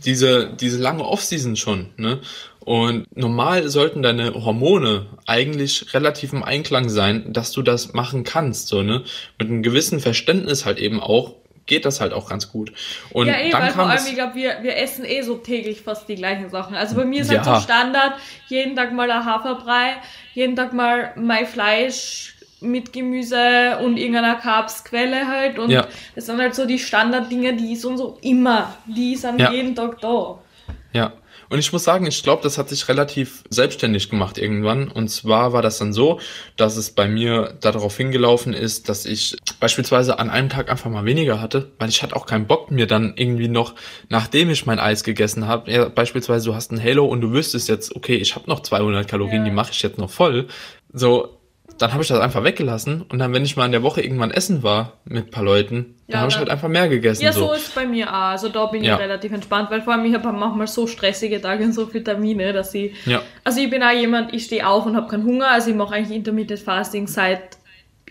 diese, diese lange Offseason schon, ne? Und normal sollten deine Hormone eigentlich relativ im Einklang sein, dass du das machen kannst, so, ne? Mit einem gewissen Verständnis halt eben auch, geht das halt auch ganz gut. Und ja, eh, dann weil vor allem, ich glaube, wir, wir essen eh so täglich fast die gleichen Sachen. Also bei mir ist halt ja. halt so Standard, jeden Tag mal ein Haferbrei, jeden Tag mal mein Fleisch, mit Gemüse und irgendeiner Carbsquelle halt. Und ja. das sind halt so die Standarddinge, die sind so immer, die sind ja. jeden Tag da. Ja. Und ich muss sagen, ich glaube, das hat sich relativ selbstständig gemacht irgendwann. Und zwar war das dann so, dass es bei mir darauf hingelaufen ist, dass ich beispielsweise an einem Tag einfach mal weniger hatte, weil ich hatte auch keinen Bock mir dann irgendwie noch, nachdem ich mein Eis gegessen habe, ja, beispielsweise du hast ein Halo und du wüsstest jetzt, okay, ich habe noch 200 Kalorien, ja. die mache ich jetzt noch voll. So, dann habe ich das einfach weggelassen und dann, wenn ich mal in der Woche irgendwann essen war mit ein paar Leuten, dann ja, habe ich halt einfach mehr gegessen. Ja, so, so ist es bei mir auch. Also da bin ja. ich relativ entspannt, weil vor allem ich habe manchmal so stressige Tage und so Vitamine, dass ich. Ja. Also ich bin auch jemand, ich stehe auf und habe keinen Hunger, also ich mache eigentlich Intermittent Fasting seit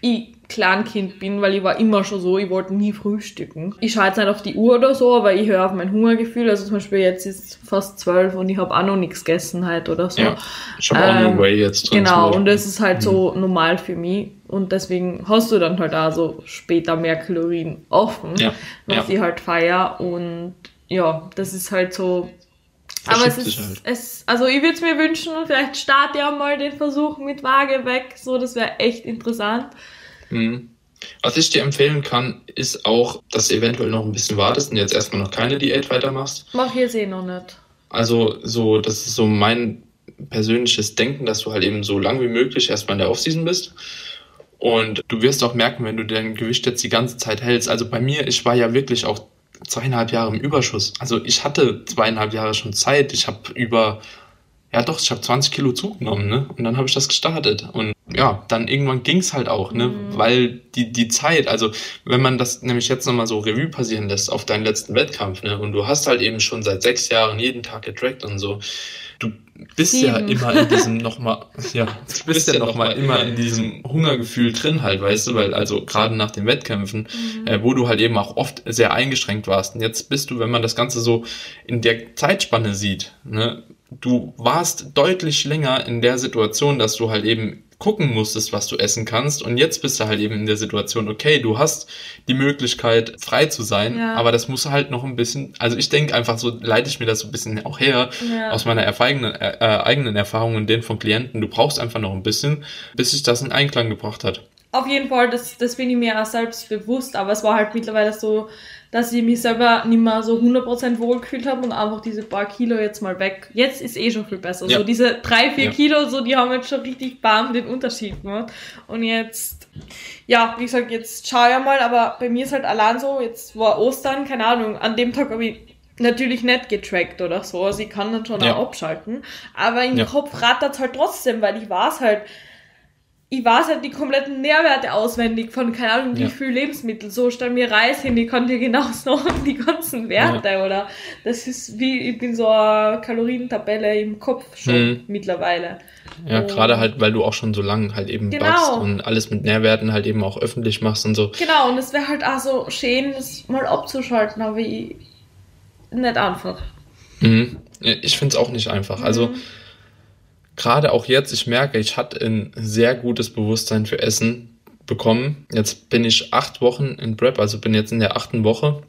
ich Kleinkind bin, weil ich war immer schon so, ich wollte nie frühstücken. Ich schaue jetzt nicht auf die Uhr oder so, aber ich höre auf mein Hungergefühl. Also zum Beispiel jetzt ist fast zwölf und ich habe auch noch nichts gegessen halt oder so. Ja, ich habe ähm, auch Way jetzt drin. Genau, und das ist halt mhm. so normal für mich. Und deswegen hast du dann halt auch so später mehr Kalorien offen, ja. was ja. ich halt feier. Und ja, das ist halt so aber es ist, halt. es, also ich würde es mir wünschen, vielleicht starte ja mal den Versuch mit Waage weg, so, das wäre echt interessant. Mhm. Was ich dir empfehlen kann, ist auch, dass du eventuell noch ein bisschen wartest und jetzt erstmal noch keine Diät weitermachst. Mach hier eh noch nicht. Also, so, das ist so mein persönliches Denken, dass du halt eben so lang wie möglich erstmal in der Offseason bist. Und du wirst auch merken, wenn du dein Gewicht jetzt die ganze Zeit hältst. Also bei mir, ich war ja wirklich auch zweieinhalb Jahre im Überschuss. Also ich hatte zweieinhalb Jahre schon Zeit. Ich habe über ja doch, ich habe 20 Kilo zugenommen, ne? Und dann habe ich das gestartet. Und ja, dann irgendwann ging's halt auch, ne? Mhm. Weil die, die Zeit, also wenn man das nämlich jetzt nochmal so Revue passieren lässt auf deinen letzten Wettkampf, ne? Und du hast halt eben schon seit sechs Jahren jeden Tag getrackt und so, du bist Sieben. ja immer in diesem nochmal, ja, du bist ja nochmal immer in diesem Hungergefühl drin halt, weißt du, weil also gerade nach den Wettkämpfen, mhm. äh, wo du halt eben auch oft sehr eingeschränkt warst. Und jetzt bist du, wenn man das Ganze so in der Zeitspanne sieht, ne, du warst deutlich länger in der Situation, dass du halt eben gucken musstest, was du essen kannst. Und jetzt bist du halt eben in der Situation, okay, du hast die Möglichkeit, frei zu sein, ja. aber das muss halt noch ein bisschen, also ich denke einfach so, leite ich mir das so ein bisschen auch her, ja. aus meiner eigenen, äh, äh, eigenen Erfahrung und den von Klienten. Du brauchst einfach noch ein bisschen, bis sich das in Einklang gebracht hat. Auf jeden Fall, das, das bin ich mir auch selbst bewusst, aber es war halt mittlerweile so, dass ich mich selber nicht mehr so 100% wohl gefühlt habe und einfach diese paar Kilo jetzt mal weg. Jetzt ist eh schon viel besser. Ja. So diese drei, vier ja. Kilo, so die haben jetzt schon richtig bam den Unterschied gemacht. Und jetzt, ja, wie gesagt, jetzt schau ja mal, aber bei mir ist halt allein so, jetzt war Ostern, keine Ahnung, an dem Tag habe ich natürlich nicht getrackt oder so, also ich kann dann schon ja. auch abschalten, aber im. Kopf rattert halt trotzdem, weil ich weiß halt, ich weiß halt die kompletten Nährwerte auswendig von, keine Ahnung, wie ja. viel Lebensmittel. So stell mir Reis hin, ich kann dir genau sagen, die ganzen Werte, ja. oder? Das ist wie, ich bin so eine Kalorientabelle im Kopf schon mhm. mittlerweile. Ja, und gerade halt, weil du auch schon so lange halt eben genau. backst und alles mit Nährwerten halt eben auch öffentlich machst und so. Genau, und es wäre halt auch so schön, das mal abzuschalten, aber ich, nicht einfach. Mhm. Ich finde es auch nicht einfach. Also, mhm gerade auch jetzt, ich merke, ich hatte ein sehr gutes Bewusstsein für Essen bekommen. Jetzt bin ich acht Wochen in Prep, also bin jetzt in der achten Woche.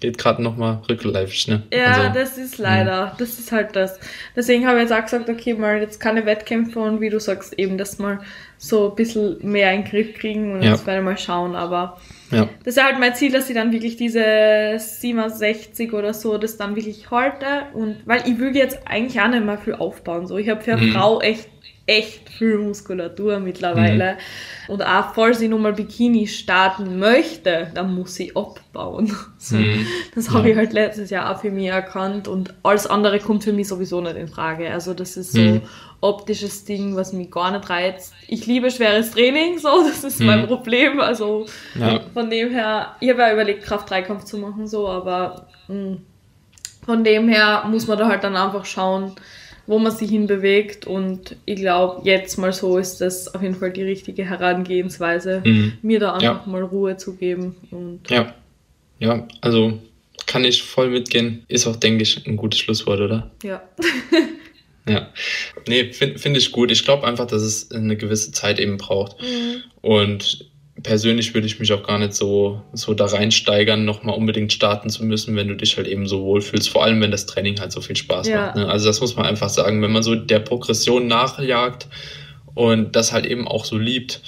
Geht gerade nochmal rückläufig, ne? Ja, also, das ist leider, mh. das ist halt das. Deswegen habe ich jetzt auch gesagt, okay, mal jetzt keine Wettkämpfe und wie du sagst, eben das mal so ein bisschen mehr in den Griff kriegen und ja. jetzt werde ich mal schauen, aber ja. Das ist halt mein Ziel, dass ich dann wirklich diese 67 oder so, das dann wirklich halte. Und weil ich will jetzt eigentlich auch nicht mehr viel aufbauen. So, ich habe für eine mhm. Frau echt, echt viel Muskulatur mittlerweile. Mhm. Und auch falls ich nochmal Bikini starten möchte, dann muss ich abbauen. So, mhm. Das habe ja. ich halt letztes Jahr auch für mich erkannt. Und alles andere kommt für mich sowieso nicht in Frage. Also das ist so mhm optisches Ding, was mich gar nicht reizt. Ich liebe schweres Training, so, das ist mhm. mein Problem. Also ja. von dem her, ich habe ja überlegt, Kraft-Dreikampf zu machen, so, aber mh, hm, von dem her muss man da halt dann einfach schauen, wo man sich hinbewegt und ich glaube, jetzt mal so ist das auf jeden Fall die richtige Herangehensweise, mhm. mir da einfach ja. mal Ruhe zu geben. Und ja, ja, also kann ich voll mitgehen. Ist auch, denke ich, ein gutes Schlusswort, oder? Ja. Ja, nee, finde find ich gut. Ich glaube einfach, dass es eine gewisse Zeit eben braucht. Mhm. Und persönlich würde ich mich auch gar nicht so, so da reinsteigern, nochmal unbedingt starten zu müssen, wenn du dich halt eben so wohlfühlst. Vor allem, wenn das Training halt so viel Spaß ja. macht. Ne? Also das muss man einfach sagen. Wenn man so der Progression nachjagt und das halt eben auch so liebt,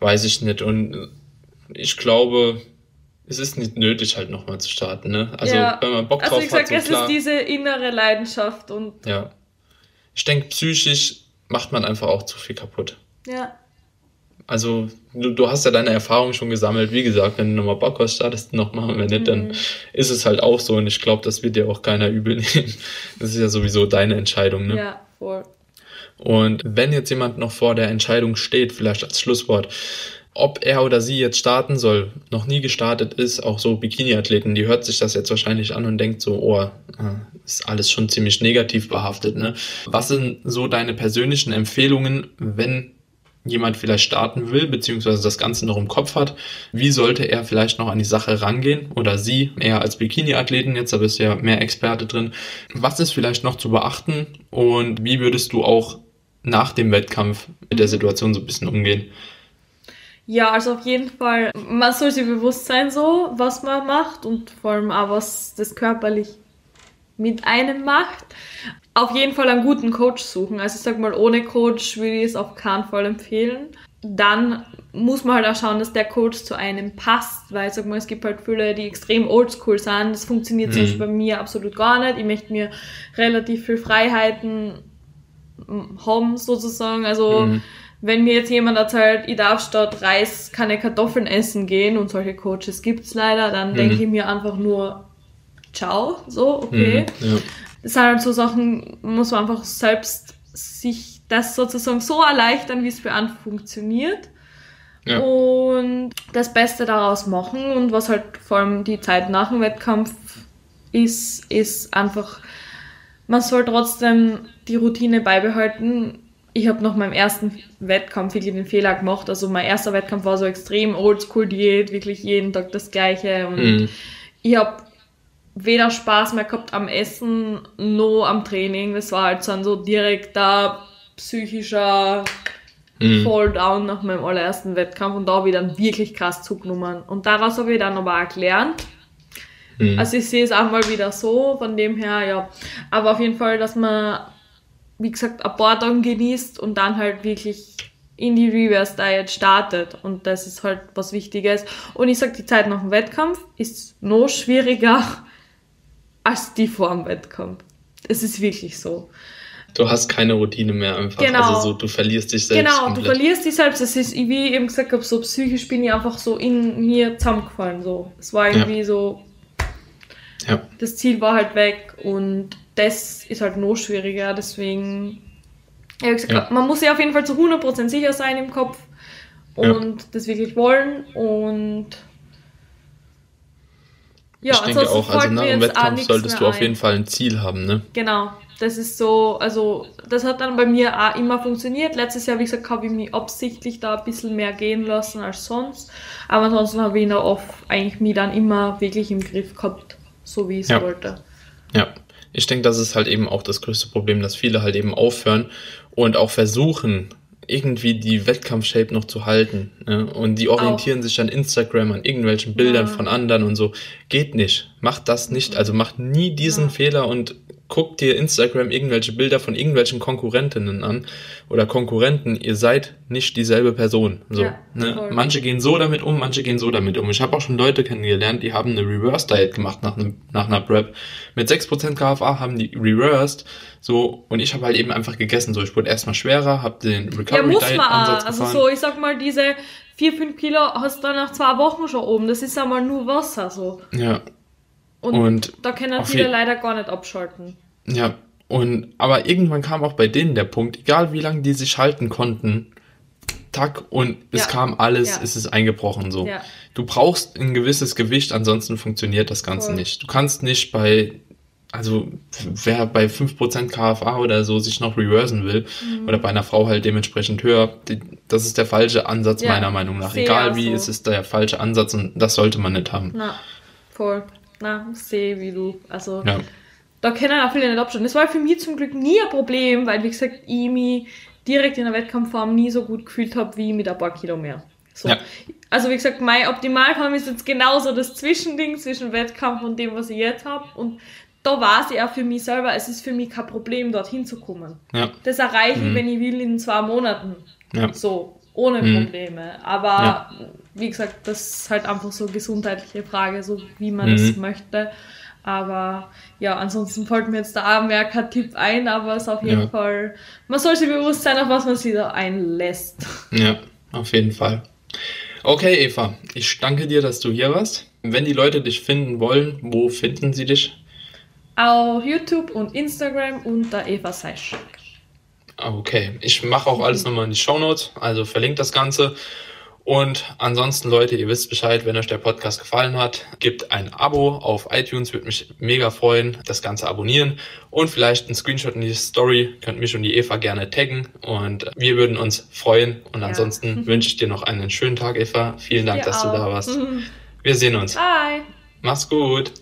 weiß ich nicht. Und ich glaube, es ist nicht nötig, halt nochmal zu starten. Ne? Also ja. wenn man Bock also drauf also, ich sag, hat, so es klar, ist diese innere Leidenschaft und ja ich denke, psychisch macht man einfach auch zu viel kaputt. Ja. Also, du, du hast ja deine Erfahrung schon gesammelt. Wie gesagt, wenn du nochmal Bock hast, startest du nochmal. Wenn nicht, mhm. dann ist es halt auch so. Und ich glaube, das wird dir auch keiner übel nehmen. Das ist ja sowieso deine Entscheidung, ne? Ja, voll. Und wenn jetzt jemand noch vor der Entscheidung steht, vielleicht als Schlusswort, ob er oder sie jetzt starten soll, noch nie gestartet ist, auch so Bikini-Athleten, die hört sich das jetzt wahrscheinlich an und denkt so, oh, äh, ist alles schon ziemlich negativ behaftet. Ne? Was sind so deine persönlichen Empfehlungen, wenn jemand vielleicht starten will, beziehungsweise das Ganze noch im Kopf hat, wie sollte er vielleicht noch an die Sache rangehen oder sie, eher als Bikini-Athleten jetzt, da bist du ja mehr Experte drin. Was ist vielleicht noch zu beachten und wie würdest du auch nach dem Wettkampf mit der Situation so ein bisschen umgehen? Ja, also auf jeden Fall, man soll sich bewusst sein, so, was man macht und vor allem auch, was das körperlich mit einem macht. Auf jeden Fall einen guten Coach suchen. Also ich sag mal, ohne Coach würde ich es auf keinen Fall empfehlen. Dann muss man halt auch schauen, dass der Coach zu einem passt, weil sag mal, es gibt halt viele, die extrem oldschool sind. Das funktioniert mhm. zum Beispiel bei mir absolut gar nicht. Ich möchte mir relativ viel Freiheiten haben, sozusagen. Also mhm wenn mir jetzt jemand erzählt, ich darf statt Reis keine Kartoffeln essen gehen und solche Coaches gibt's leider, dann mhm. denke ich mir einfach nur, ciao, so, okay. Mhm, ja. das sind halt so Sachen, muss man einfach selbst sich das sozusagen so erleichtern, wie es für einen funktioniert. Ja. Und das Beste daraus machen und was halt vor allem die Zeit nach dem Wettkampf ist, ist einfach, man soll trotzdem die Routine beibehalten. Ich habe nach meinem ersten Wettkampf wirklich den Fehler gemacht. Also mein erster Wettkampf war so extrem Oldschool-Diät, wirklich jeden Tag das Gleiche. Und mhm. ich habe weder Spaß mehr gehabt am Essen noch am Training. Das war halt so ein so direkter psychischer mhm. Fall-Down nach meinem allerersten Wettkampf und da habe ich dann wirklich krass zugenommen. Und daraus habe ich dann aber auch gelernt. Mhm. Also ich sehe es auch mal wieder so, von dem her, ja. Aber auf jeden Fall, dass man, wie gesagt, ein paar Tage genießt und dann halt wirklich in die Reverse Diet startet. Und das ist halt was Wichtiges. Und ich sag, die Zeit nach dem Wettkampf ist noch schwieriger als die vor dem Wettkampf. Es ist wirklich so. Du hast keine Routine mehr einfach. Genau. Also so, du verlierst dich selbst. Genau, komplett. du verlierst dich selbst. Das ist, wie ich eben gesagt habe, so psychisch bin ich einfach so in mir zusammengefallen. So. Es war irgendwie ja. so. Ja. Das Ziel war halt weg und das ist halt noch schwieriger. Deswegen, ja, gesagt, ja. man muss sich auf jeden Fall zu 100% sicher sein im Kopf und das wirklich wollen und ja, ich denke auch, also nach dem Wettkampf solltest du auf jeden Fall ein Ziel haben, ne? Genau. Das ist so, also das hat dann bei mir auch immer funktioniert. Letztes Jahr, wie gesagt, habe ich mich absichtlich da ein bisschen mehr gehen lassen als sonst. Aber ansonsten habe ich noch oft eigentlich mich dann immer wirklich im Griff gehabt, so wie ich es ja. wollte. Ja, ich denke, das ist halt eben auch das größte Problem, dass viele halt eben aufhören und auch versuchen, irgendwie die Wettkampfshape noch zu halten. Ne? Und die orientieren Auch. sich an Instagram, an irgendwelchen Bildern ja. von anderen und so. Geht nicht. Macht das nicht. Also macht nie diesen ja. Fehler und guckt dir Instagram irgendwelche Bilder von irgendwelchen Konkurrentinnen an oder Konkurrenten, ihr seid nicht dieselbe Person. So, ja, ne? Manche gehen so damit um, manche gehen so damit um. Ich habe auch schon Leute kennengelernt, die haben eine Reverse Diet gemacht nach, einem, nach einer Prep. Mit 6% KFA haben die reversed. So, und ich habe halt eben einfach gegessen. So, ich wurde erstmal schwerer, habe den Recovery ja, Diet Ansatz Also so, ich sag mal, diese 4, 5 Kilo hast du dann nach zwei Wochen schon oben. Das ist einmal nur Wasser so. Ja, und, und da können viele leider gar nicht abschalten. Ja, und aber irgendwann kam auch bei denen der Punkt, egal wie lange die sich halten konnten, tack, und es ja. kam alles, ja. es ist eingebrochen so. Ja. Du brauchst ein gewisses Gewicht, ansonsten funktioniert das Ganze cool. nicht. Du kannst nicht bei, also wer bei 5% KFA oder so sich noch reversen will, mhm. oder bei einer Frau halt dementsprechend höher, die, das ist der falsche Ansatz meiner Meinung nach. Egal wie, so. es ist der falsche Ansatz und das sollte man nicht haben. Na, voll na, sehe wie du. Also, ja. da können auch viele nicht abschauen. Das war für mich zum Glück nie ein Problem, weil, wie gesagt, ich mich direkt in der Wettkampfform nie so gut gefühlt habe, wie mit ein paar Kilo mehr. So. Ja. Also, wie gesagt, meine Optimalform ist jetzt genauso das Zwischending zwischen Wettkampf und dem, was ich jetzt habe. Und da war es ja für mich selber, es ist für mich kein Problem, dorthin zu kommen. Ja. Das erreiche mhm. ich, wenn ich will, in zwei Monaten. Ja. So ohne mhm. Probleme. Aber. Wie gesagt, das ist halt einfach so eine gesundheitliche Frage, so wie man es mhm. möchte. Aber ja, ansonsten fällt mir jetzt da auch mehr kein Tipp ein, aber es ist auf jeden ja. Fall, man sollte bewusst sein, auf was man sich da einlässt. Ja, auf jeden Fall. Okay, Eva, ich danke dir, dass du hier warst. Wenn die Leute dich finden wollen, wo finden sie dich? Auf YouTube und Instagram unter Eva Seischak. Okay, ich mache auch alles nochmal in die Show Notes, also verlinkt das Ganze. Und ansonsten, Leute, ihr wisst Bescheid, wenn euch der Podcast gefallen hat, gebt ein Abo auf iTunes, würde mich mega freuen. Das Ganze abonnieren und vielleicht ein Screenshot in die Story. Könnt mich und die Eva gerne taggen und wir würden uns freuen. Und ansonsten ja. wünsche ich dir noch einen schönen Tag, Eva. Vielen Dank, dass auch. du da warst. Wir sehen uns. Bye. Mach's gut.